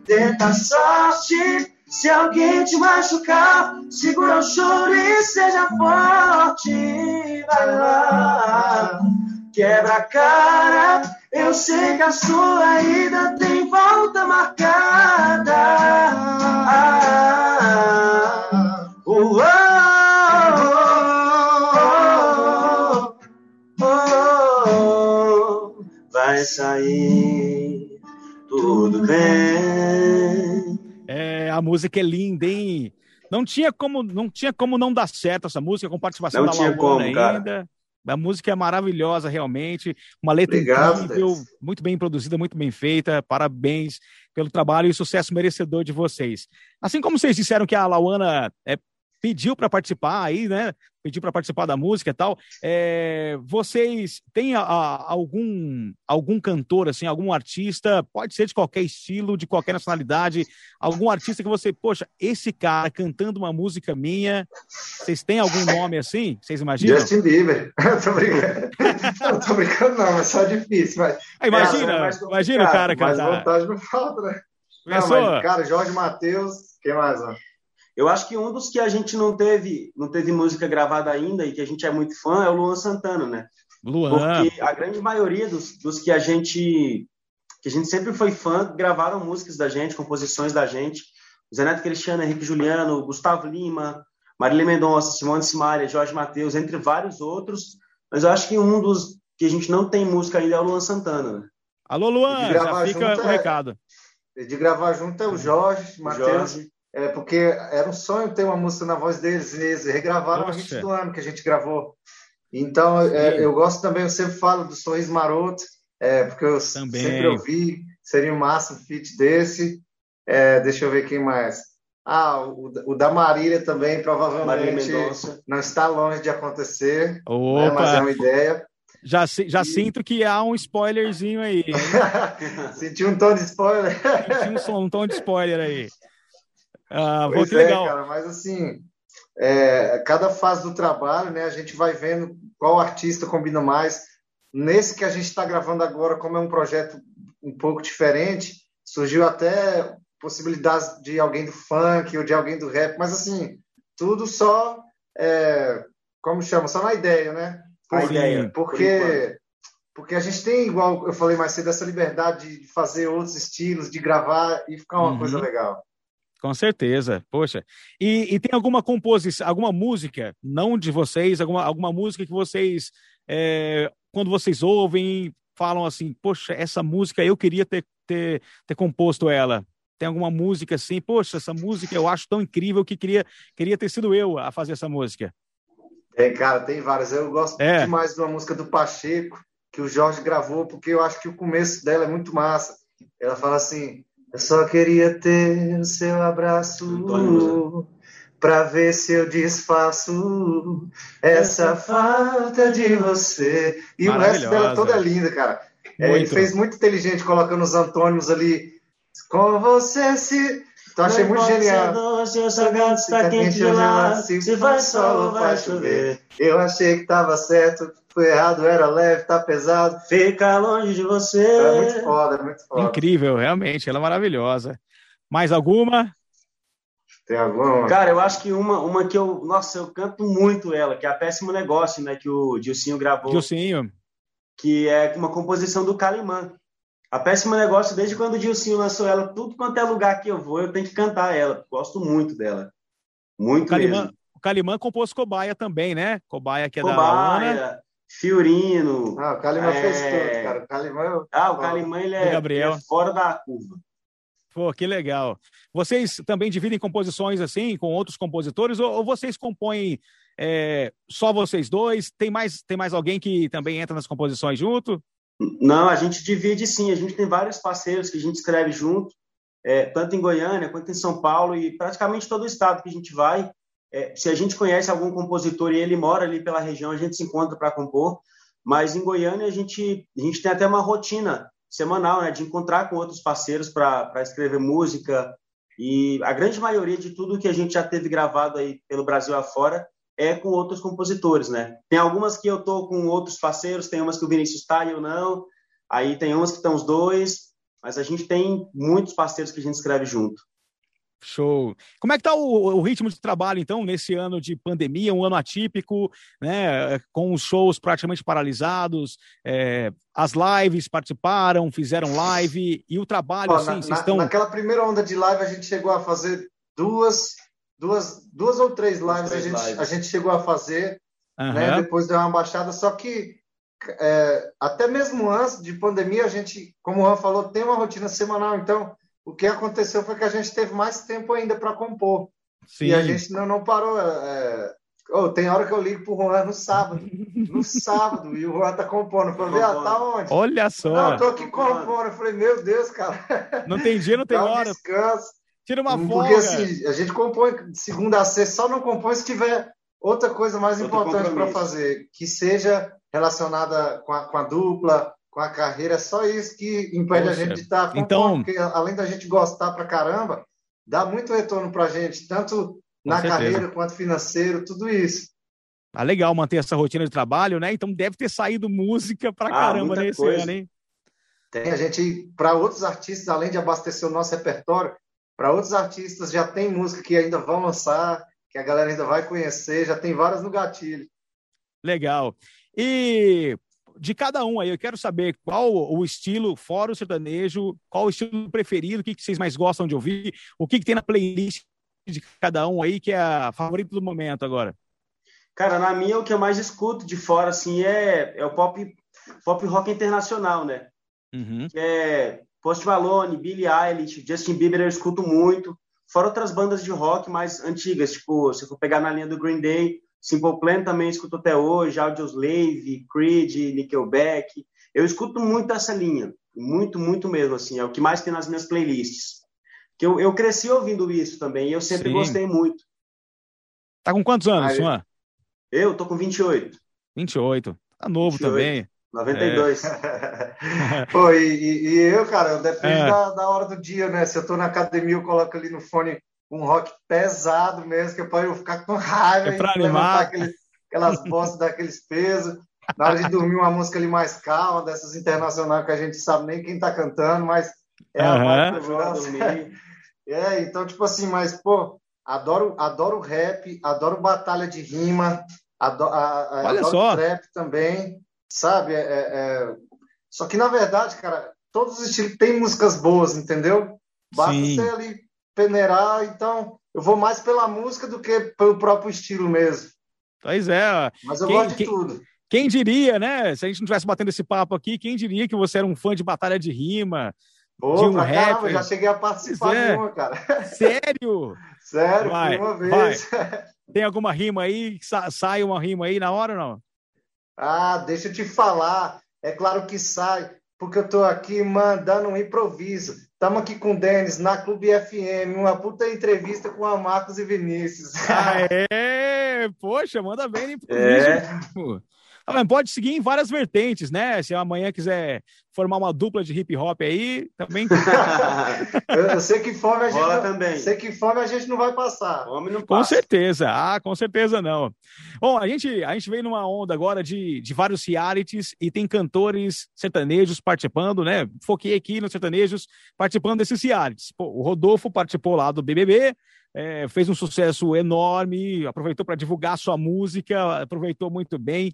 tenta a sorte. Se alguém te machucar, segura o choro e seja forte. Vai lá, quebra a cara. Eu sei que a sua ida tem volta marcada. Ah, uh, oh, oh, oh, Vai sair, tudo bem. É, a música é linda, hein? Não tinha como não, tinha como não dar certo essa música com participação não da Lamona ainda. Cara. A música é maravilhosa, realmente. Uma letra Obrigado, incrível, Dex. muito bem produzida, muito bem feita. Parabéns pelo trabalho e sucesso merecedor de vocês. Assim como vocês disseram que a Lauana é, pediu para participar aí, né? Pediu para participar da música e tal. é, vocês têm a- a- algum algum cantor assim, algum artista, pode ser de qualquer estilo, de qualquer nacionalidade, algum artista que você, poxa, esse cara cantando uma música minha, vocês têm algum nome assim? Vocês imaginam? Justin Bieber. tô brincando. Não, tô brincando, não, mas só difícil. Mas Ah, imagina, é mais imagina o cara mas cantar. vontade não falta, né? Não, mas, cara, Jorge Matheus, quem mais? Ó? Eu acho que um dos que a gente não teve, não teve música gravada ainda e que a gente é muito fã é o Luan Santana, né? Luan, Porque a grande maioria dos, dos que a gente que a gente sempre foi fã gravaram músicas da gente, composições da gente. Zé Neto Cristiano, Henrique Juliano, Gustavo Lima, Marília Mendonça, Simone Simaria, Jorge Matheus, entre vários outros. Mas eu acho que um dos que a gente não tem música ainda é o Luan Santana. Né? alô Luan, de já gravar fica junto o é- recado. De gravar junto é o Jorge O Matheus. Jorge. É porque era um sonho ter uma música na voz deles. e Eles regravaram a Poxa. hit do ano que a gente gravou. Então, é, eu gosto também, eu sempre falo do Sorriso Maroto, é, porque eu Também. sempre ouvi, seria um massa um feat desse. É, deixa eu ver quem mais. Ah, o, o da Marília também, provavelmente não está longe de acontecer, né, mas é uma ideia. já, já sinto que há um spoilerzinho aí. Senti um tom de spoiler. Senti um, som, um tom de spoiler aí. Ah, pô, Pois que é, legal. cara, mas assim, é, cada fase do trabalho, né, a gente vai vendo qual artista combina mais. Nesse que a gente está gravando agora, como é um projeto um pouco diferente, surgiu até possibilidades de alguém do funk ou de alguém do rap, mas assim, tudo só, é, como chama, só na ideia, né? A ideia. por enquanto. Porque, porque a gente tem, igual eu falei mais cedo, essa liberdade de fazer outros estilos, de gravar e ficar uma Uhum. coisa legal. Com certeza, poxa. E, e tem alguma composição, alguma música, não de vocês, alguma, alguma música que vocês, é, quando vocês ouvem, falam assim, poxa, essa música eu queria ter, ter, ter composto ela. Tem alguma música assim, poxa, essa música eu acho tão incrível que queria, queria ter sido eu a fazer essa música. Tem, cara, tem várias. Eu gosto É. demais de uma música do Pacheco, que o Jorge gravou, porque eu acho que o começo dela é muito massa. Ela fala assim: Eu só queria ter o seu abraço pra ver se eu desfaço essa falta de você. E o resto dela toda linda, cara. É, ele fez muito inteligente colocando os antônimos ali. Com você se. Então achei muito genial. Se o salgado está quente lá, se vai sol ou vai chover. Eu achei que tava certo, foi errado, era leve, tá pesado. Fica longe de você. É muito foda, é muito foda. Incrível, realmente, ela é maravilhosa. Mais alguma? Tem alguma? Cara, eu acho que uma, uma que eu. Nossa, eu canto muito ela, que é a Péssimo Negócio, né? Que o Dilcinho gravou. Gilcinho. que é uma composição do Calimã. A Péssimo Negócio, desde quando o Dilcinho lançou ela, tudo quanto é lugar que eu vou, eu tenho que cantar ela. Gosto muito dela. Muito O Calimã, mesmo. o Calimã compôs Cobaia também, né? Cobaia que é da Ana. Cobaia, Fiorino. Ah, o Calimã É. fez tudo, cara. O Calimã eu- Ah, o Calimã ele é, Gabriel. ele é fora da curva. Pô, que legal. Vocês também dividem composições assim com outros compositores ou, ou vocês compõem é, só vocês dois? Tem mais, tem mais alguém que também entra nas composições junto? Não, a gente divide sim. A gente tem vários parceiros que a gente escreve junto, é, tanto em Goiânia quanto em São Paulo e praticamente todo o estado que a gente vai. É, se a gente conhece algum compositor e ele mora ali pela região, a gente se encontra para compor. Mas em Goiânia a gente, a gente tem até uma rotina semanal, né, de encontrar com outros parceiros para escrever música. E a grande maioria de tudo que a gente já teve gravado aí pelo Brasil afora é com outros compositores, né? Tem algumas que eu tô com outros parceiros, tem umas que o Vinícius está e eu não. Aí tem umas que estão os dois, mas a gente tem muitos parceiros que a gente escreve junto. Show. Como é que tá o, o ritmo de trabalho, então, nesse ano de pandemia, um ano atípico, né? Com os shows praticamente paralisados, é, as lives participaram, fizeram live, e o trabalho, Ó, assim, na- vocês estão. Naquela primeira onda de live, a gente chegou a fazer duas, duas, duas ou três lives, três a, gente, lives. a gente chegou a fazer, né? Aham. Depois deu uma baixada, só que, é, até mesmo antes de pandemia, a gente, como o Juan falou, tem uma rotina semanal. Então, o que aconteceu foi que a gente teve mais tempo ainda para compor. Sim. E a gente não, não parou. É, oh, tem hora que eu ligo pro Juan no sábado. No sábado, e o Juan tá compondo. Eu falei, ah, tá onde? Olha só. Não, eu tô aqui compondo. Eu falei, meu Deus, cara. Não tem dia, não tem hora. descanso. Tira uma Porque, folga. Porque assim, a gente compõe de segunda a sexta, só não compõe se tiver outra coisa mais Outro importante para fazer, que seja relacionada com a, com a, dupla, com a carreira, é só isso que impede Poxa. a gente de estar tá então... porque além da gente gostar pra caramba, dá muito retorno pra gente, tanto na carreira quanto financeiro, tudo isso. Ah, legal manter essa rotina de trabalho, né? Então deve ter saído música pra ah, caramba nesse coisa. ano, hein? Tem a gente, para outros artistas, além de abastecer o nosso repertório, para outros artistas já tem música que ainda vão lançar, que a galera ainda vai conhecer, já tem várias no gatilho. Legal. E de cada um aí, eu quero saber qual o estilo, fora o sertanejo, qual o estilo preferido, o que, que vocês mais gostam de ouvir, o que, que tem na playlist de cada um aí, que é a favorita do momento agora. Cara, na minha, o que eu mais escuto de fora, assim, é, é o pop, pop rock internacional, né? Uhum. Que é Post Malone, Billie Eilish, Justin Bieber eu escuto muito. Fora outras bandas de rock mais antigas, tipo, se for pegar na linha do Green Day, Simple Plan também escuto até hoje, Audioslave, Creed, Nickelback. Eu escuto muito essa linha, muito, muito mesmo, assim, é o que mais tem nas minhas playlists. Que eu, eu cresci ouvindo isso também, e eu sempre Sim. gostei muito. Tá com quantos anos, Juan? Eu tô com 28. 28. Tá novo 28. também. 92. É. Pô, e, e, eu, cara, depende é. da, da, hora do dia, né? Se eu tô na academia, eu coloco ali no fone um rock pesado mesmo, que é pra eu ficar com raiva é e levantar aqueles, aquelas bostas daqueles pesos. Na hora de dormir, uma música ali mais calma, dessas internacionais que a gente sabe nem quem tá cantando, mas é uhum. a dormir. É, então, tipo assim, mas, pô, adoro, adoro rap, adoro batalha de rima, adoro, Olha adoro só. trap também sabe? É, é, é... Só que, na verdade, cara, todos os estilos têm músicas boas, entendeu? Basta Sim. ser ali peneirar, então eu vou mais pela música do que pelo próprio estilo mesmo. Pois é. Mas eu quem, gosto de quem, tudo. Quem diria, né? Se a gente não tivesse batendo esse papo aqui, quem diria que você era um fã de batalha de rima, Pô, de um rap? Caramba, já cheguei a participar é. de uma, cara. Sério? Sério, vai, uma vez. Vai. Tem alguma rima aí? Sai uma rima aí na hora ou não? Ah, deixa eu te falar. É claro que sai, porque eu tô aqui mandando um improviso. Estamos aqui com o Denis na Clube FM, uma puta entrevista com a Marcos e Vinícius. Ah, é? Poxa, manda bem no improviso. É. Ah, pode seguir em várias vertentes, né? Se amanhã quiser formar uma dupla de hip hop aí, também. eu, sei que fome a gente. Não, também. Sei que fome a gente não vai passar. Fome não passa. Com certeza, ah, com certeza não. Bom, a gente, a gente veio numa onda agora de, de vários realities e tem cantores sertanejos participando, né? Foquei aqui nos sertanejos participando desses realities. Pô, o Rodolfo participou lá do BBB, é, fez um sucesso enorme, aproveitou para divulgar sua música, aproveitou muito bem.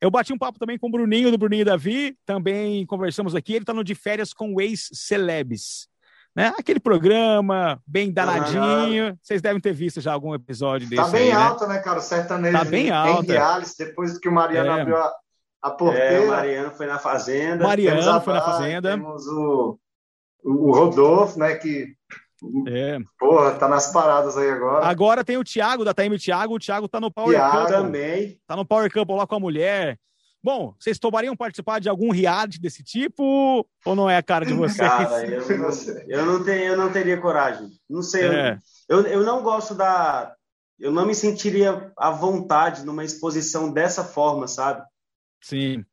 Eu bati um papo também com o Bruninho, do Bruninho Davi, também conversamos aqui. Ele está no de férias com o ex-celebs. Né? Aquele programa bem danadinho. Vocês devem ter visto já algum episódio tá desse. Tá bem aí, alta, né? né, cara? O sertanejo. Tá bem alta. Reality, depois que o Mariano é. abriu a, a porteira. É, o Mariano foi na Fazenda. Mariano foi na Fazenda. Temos o, o Rodolfo, né? Que é. Porra, tá nas paradas aí agora. Agora tem o Thiago, da Time Thiago. O Thiago tá no Power Thiago Cup. também. Tá no Power Cup lá com a mulher. Bom, vocês topariam participar de algum reality desse tipo ou não é a cara de vocês? Cara, eu, não, eu, não, tenho, eu não teria coragem. Não sei. É. Eu, eu não gosto da. Eu não me sentiria à vontade numa exposição dessa forma, sabe? Sim.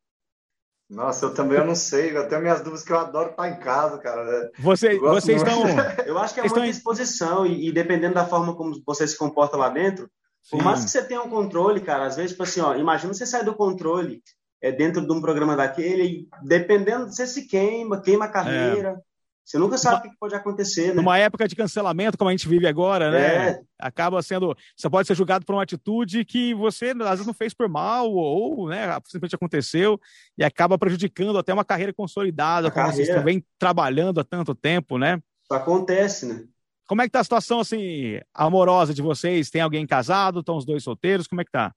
Nossa, eu também eu não sei. Eu tenho minhas dúvidas que eu adoro estar em casa, cara. Você, vocês estão. Eu acho que é muita estão... exposição e, e, dependendo da forma como você se comporta lá dentro, Sim. por mais que você tenha um controle, cara, às vezes, tipo assim, ó, imagina você sair do controle é, dentro de um programa daquele e dependendo, você se queima, queima a carreira. Você nunca sabe o que pode acontecer, né? Numa época de cancelamento, como a gente vive agora, né? É. Acaba sendo. Você pode ser julgado por uma atitude que você, às vezes, não fez por mal, ou, né, simplesmente aconteceu, e acaba prejudicando até uma carreira consolidada, a como carreira. vocês vem trabalhando há tanto tempo, né? Acontece, né? Como é que tá a situação, assim, amorosa de vocês? Tem alguém casado? Estão os dois solteiros? Como é que tá?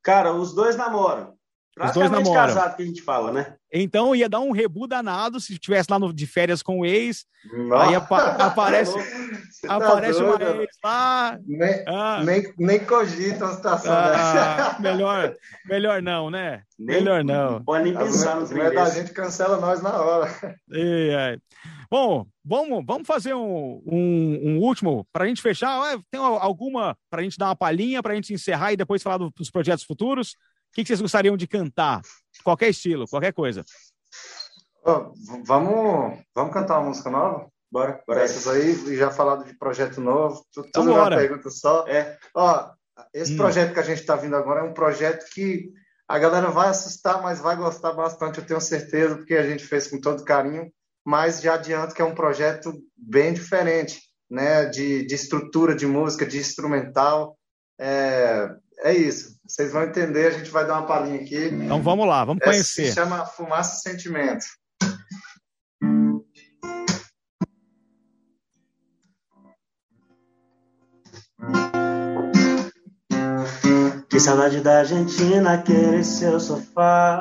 Cara, os dois namoram. Os dois namoram. casado que a gente fala, né? Então ia dar um rebu danado se estivesse lá no, de férias com o ex. Nossa. Aí apa aparece, tá aparece doido, uma ex lá. Nem, ah, nem, nem cogita uma situação ah, dessa. Melhor, melhor não, né? Nem, melhor não. Pode nem pensar no trem A gente cancela nós na hora. E, é. Bom, vamos, vamos fazer um, um, um último para a gente fechar. Tem alguma para a gente dar uma palhinha, para a gente encerrar e depois falar dos projetos futuros? O que, vocês gostariam de cantar? Qualquer estilo, qualquer coisa. Oh, vamos, vamos cantar uma música nova? Bora, bora. Essas aí, já falado de projeto novo, tudo então, é uma pergunta só. É, ó, esse hum. projeto que a gente está vindo agora é um projeto que a galera vai assustar, mas vai gostar bastante, eu tenho certeza, porque a gente fez com todo carinho. Mas já adianto que é um projeto bem diferente, né? De, de estrutura de música, de instrumental. É, é isso. Vocês vão entender, a gente vai dar uma palhinha aqui. Então vamos lá, vamos conhecer. se chama Fumaça e Sentimento. Que saudade da Argentina, aquele seu sofá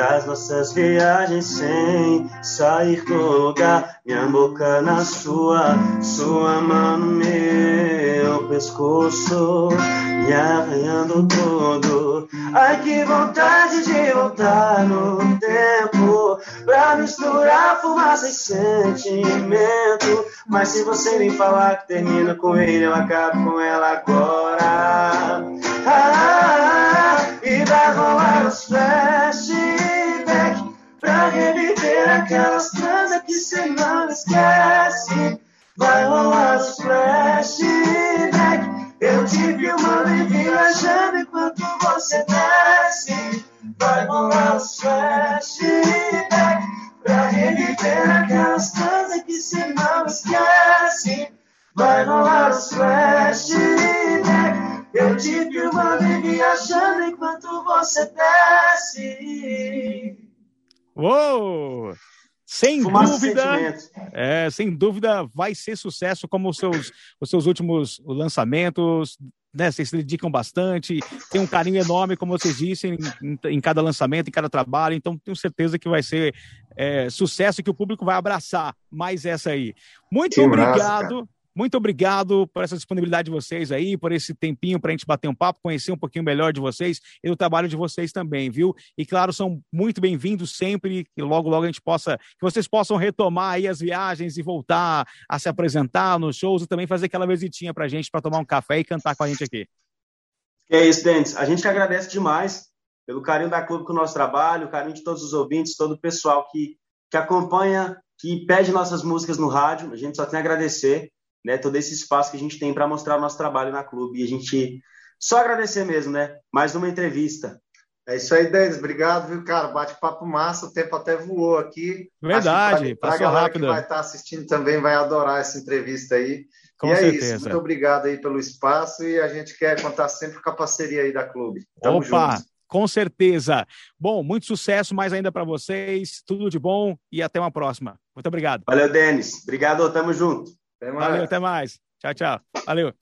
das nossas viagens sem sair do lugar. Minha boca na sua, sua mão no meu pescoço, me arranhando todo. Ai, que vontade de voltar no tempo pra misturar fumaça e sentimento. Mas se você me falar que termina com ele, eu acabo com ela agora. Ah, ah, ah, e vai rolar os flashes pra reviver aquelas transas que cê não esquece. Vai rolar os flashback. Eu te filmando e viajando enquanto você desce. Vai rolar os flashback. Pra reviver aquelas transas que cê não esquece. Vai rolar os flashback. Eu te filmando e viajando enquanto você desce. Uou! Sem Fumaça dúvida, é, sem dúvida vai ser sucesso como os seus, os seus últimos lançamentos, né? Vocês se dedicam bastante, tem um carinho enorme, como vocês dizem, em, em cada lançamento, em cada trabalho, então tenho certeza que vai ser é, sucesso e que o público vai abraçar mais essa aí. Muito que obrigado. Massa, muito obrigado por essa disponibilidade de vocês aí, por esse tempinho para a gente bater um papo, conhecer um pouquinho melhor de vocês e do trabalho de vocês também, viu? E claro, são muito bem-vindos sempre, que logo, logo a gente possa, que vocês possam retomar aí as viagens e voltar a se apresentar nos shows e também fazer aquela visitinha para a gente para tomar um café e cantar com a gente aqui. É isso, Dentes. A gente agradece demais pelo carinho da Clube com o nosso trabalho, o carinho de todos os ouvintes, todo o pessoal que, que acompanha, que pede nossas músicas no rádio. A gente só tem a agradecer né, todo esse espaço que a gente tem para mostrar o nosso trabalho na clube. E a gente só agradecer mesmo, né? Mais uma entrevista. É isso aí, Denis. Obrigado, viu, cara? Bate-papo massa, o tempo até voou aqui. Verdade, pra, passou pra rápido. que vai estar assistindo também vai adorar essa entrevista aí. Com e certeza. é isso. Muito obrigado aí pelo espaço e a gente quer contar sempre com a parceria aí da clube. Tamo Opa! Juntos. Com certeza. Bom, muito sucesso mais ainda para vocês. Tudo de bom e até uma próxima. Muito obrigado. Valeu, Denis. Obrigado, tamo junto. Até Valeu, até mais. Tchau, tchau. Valeu.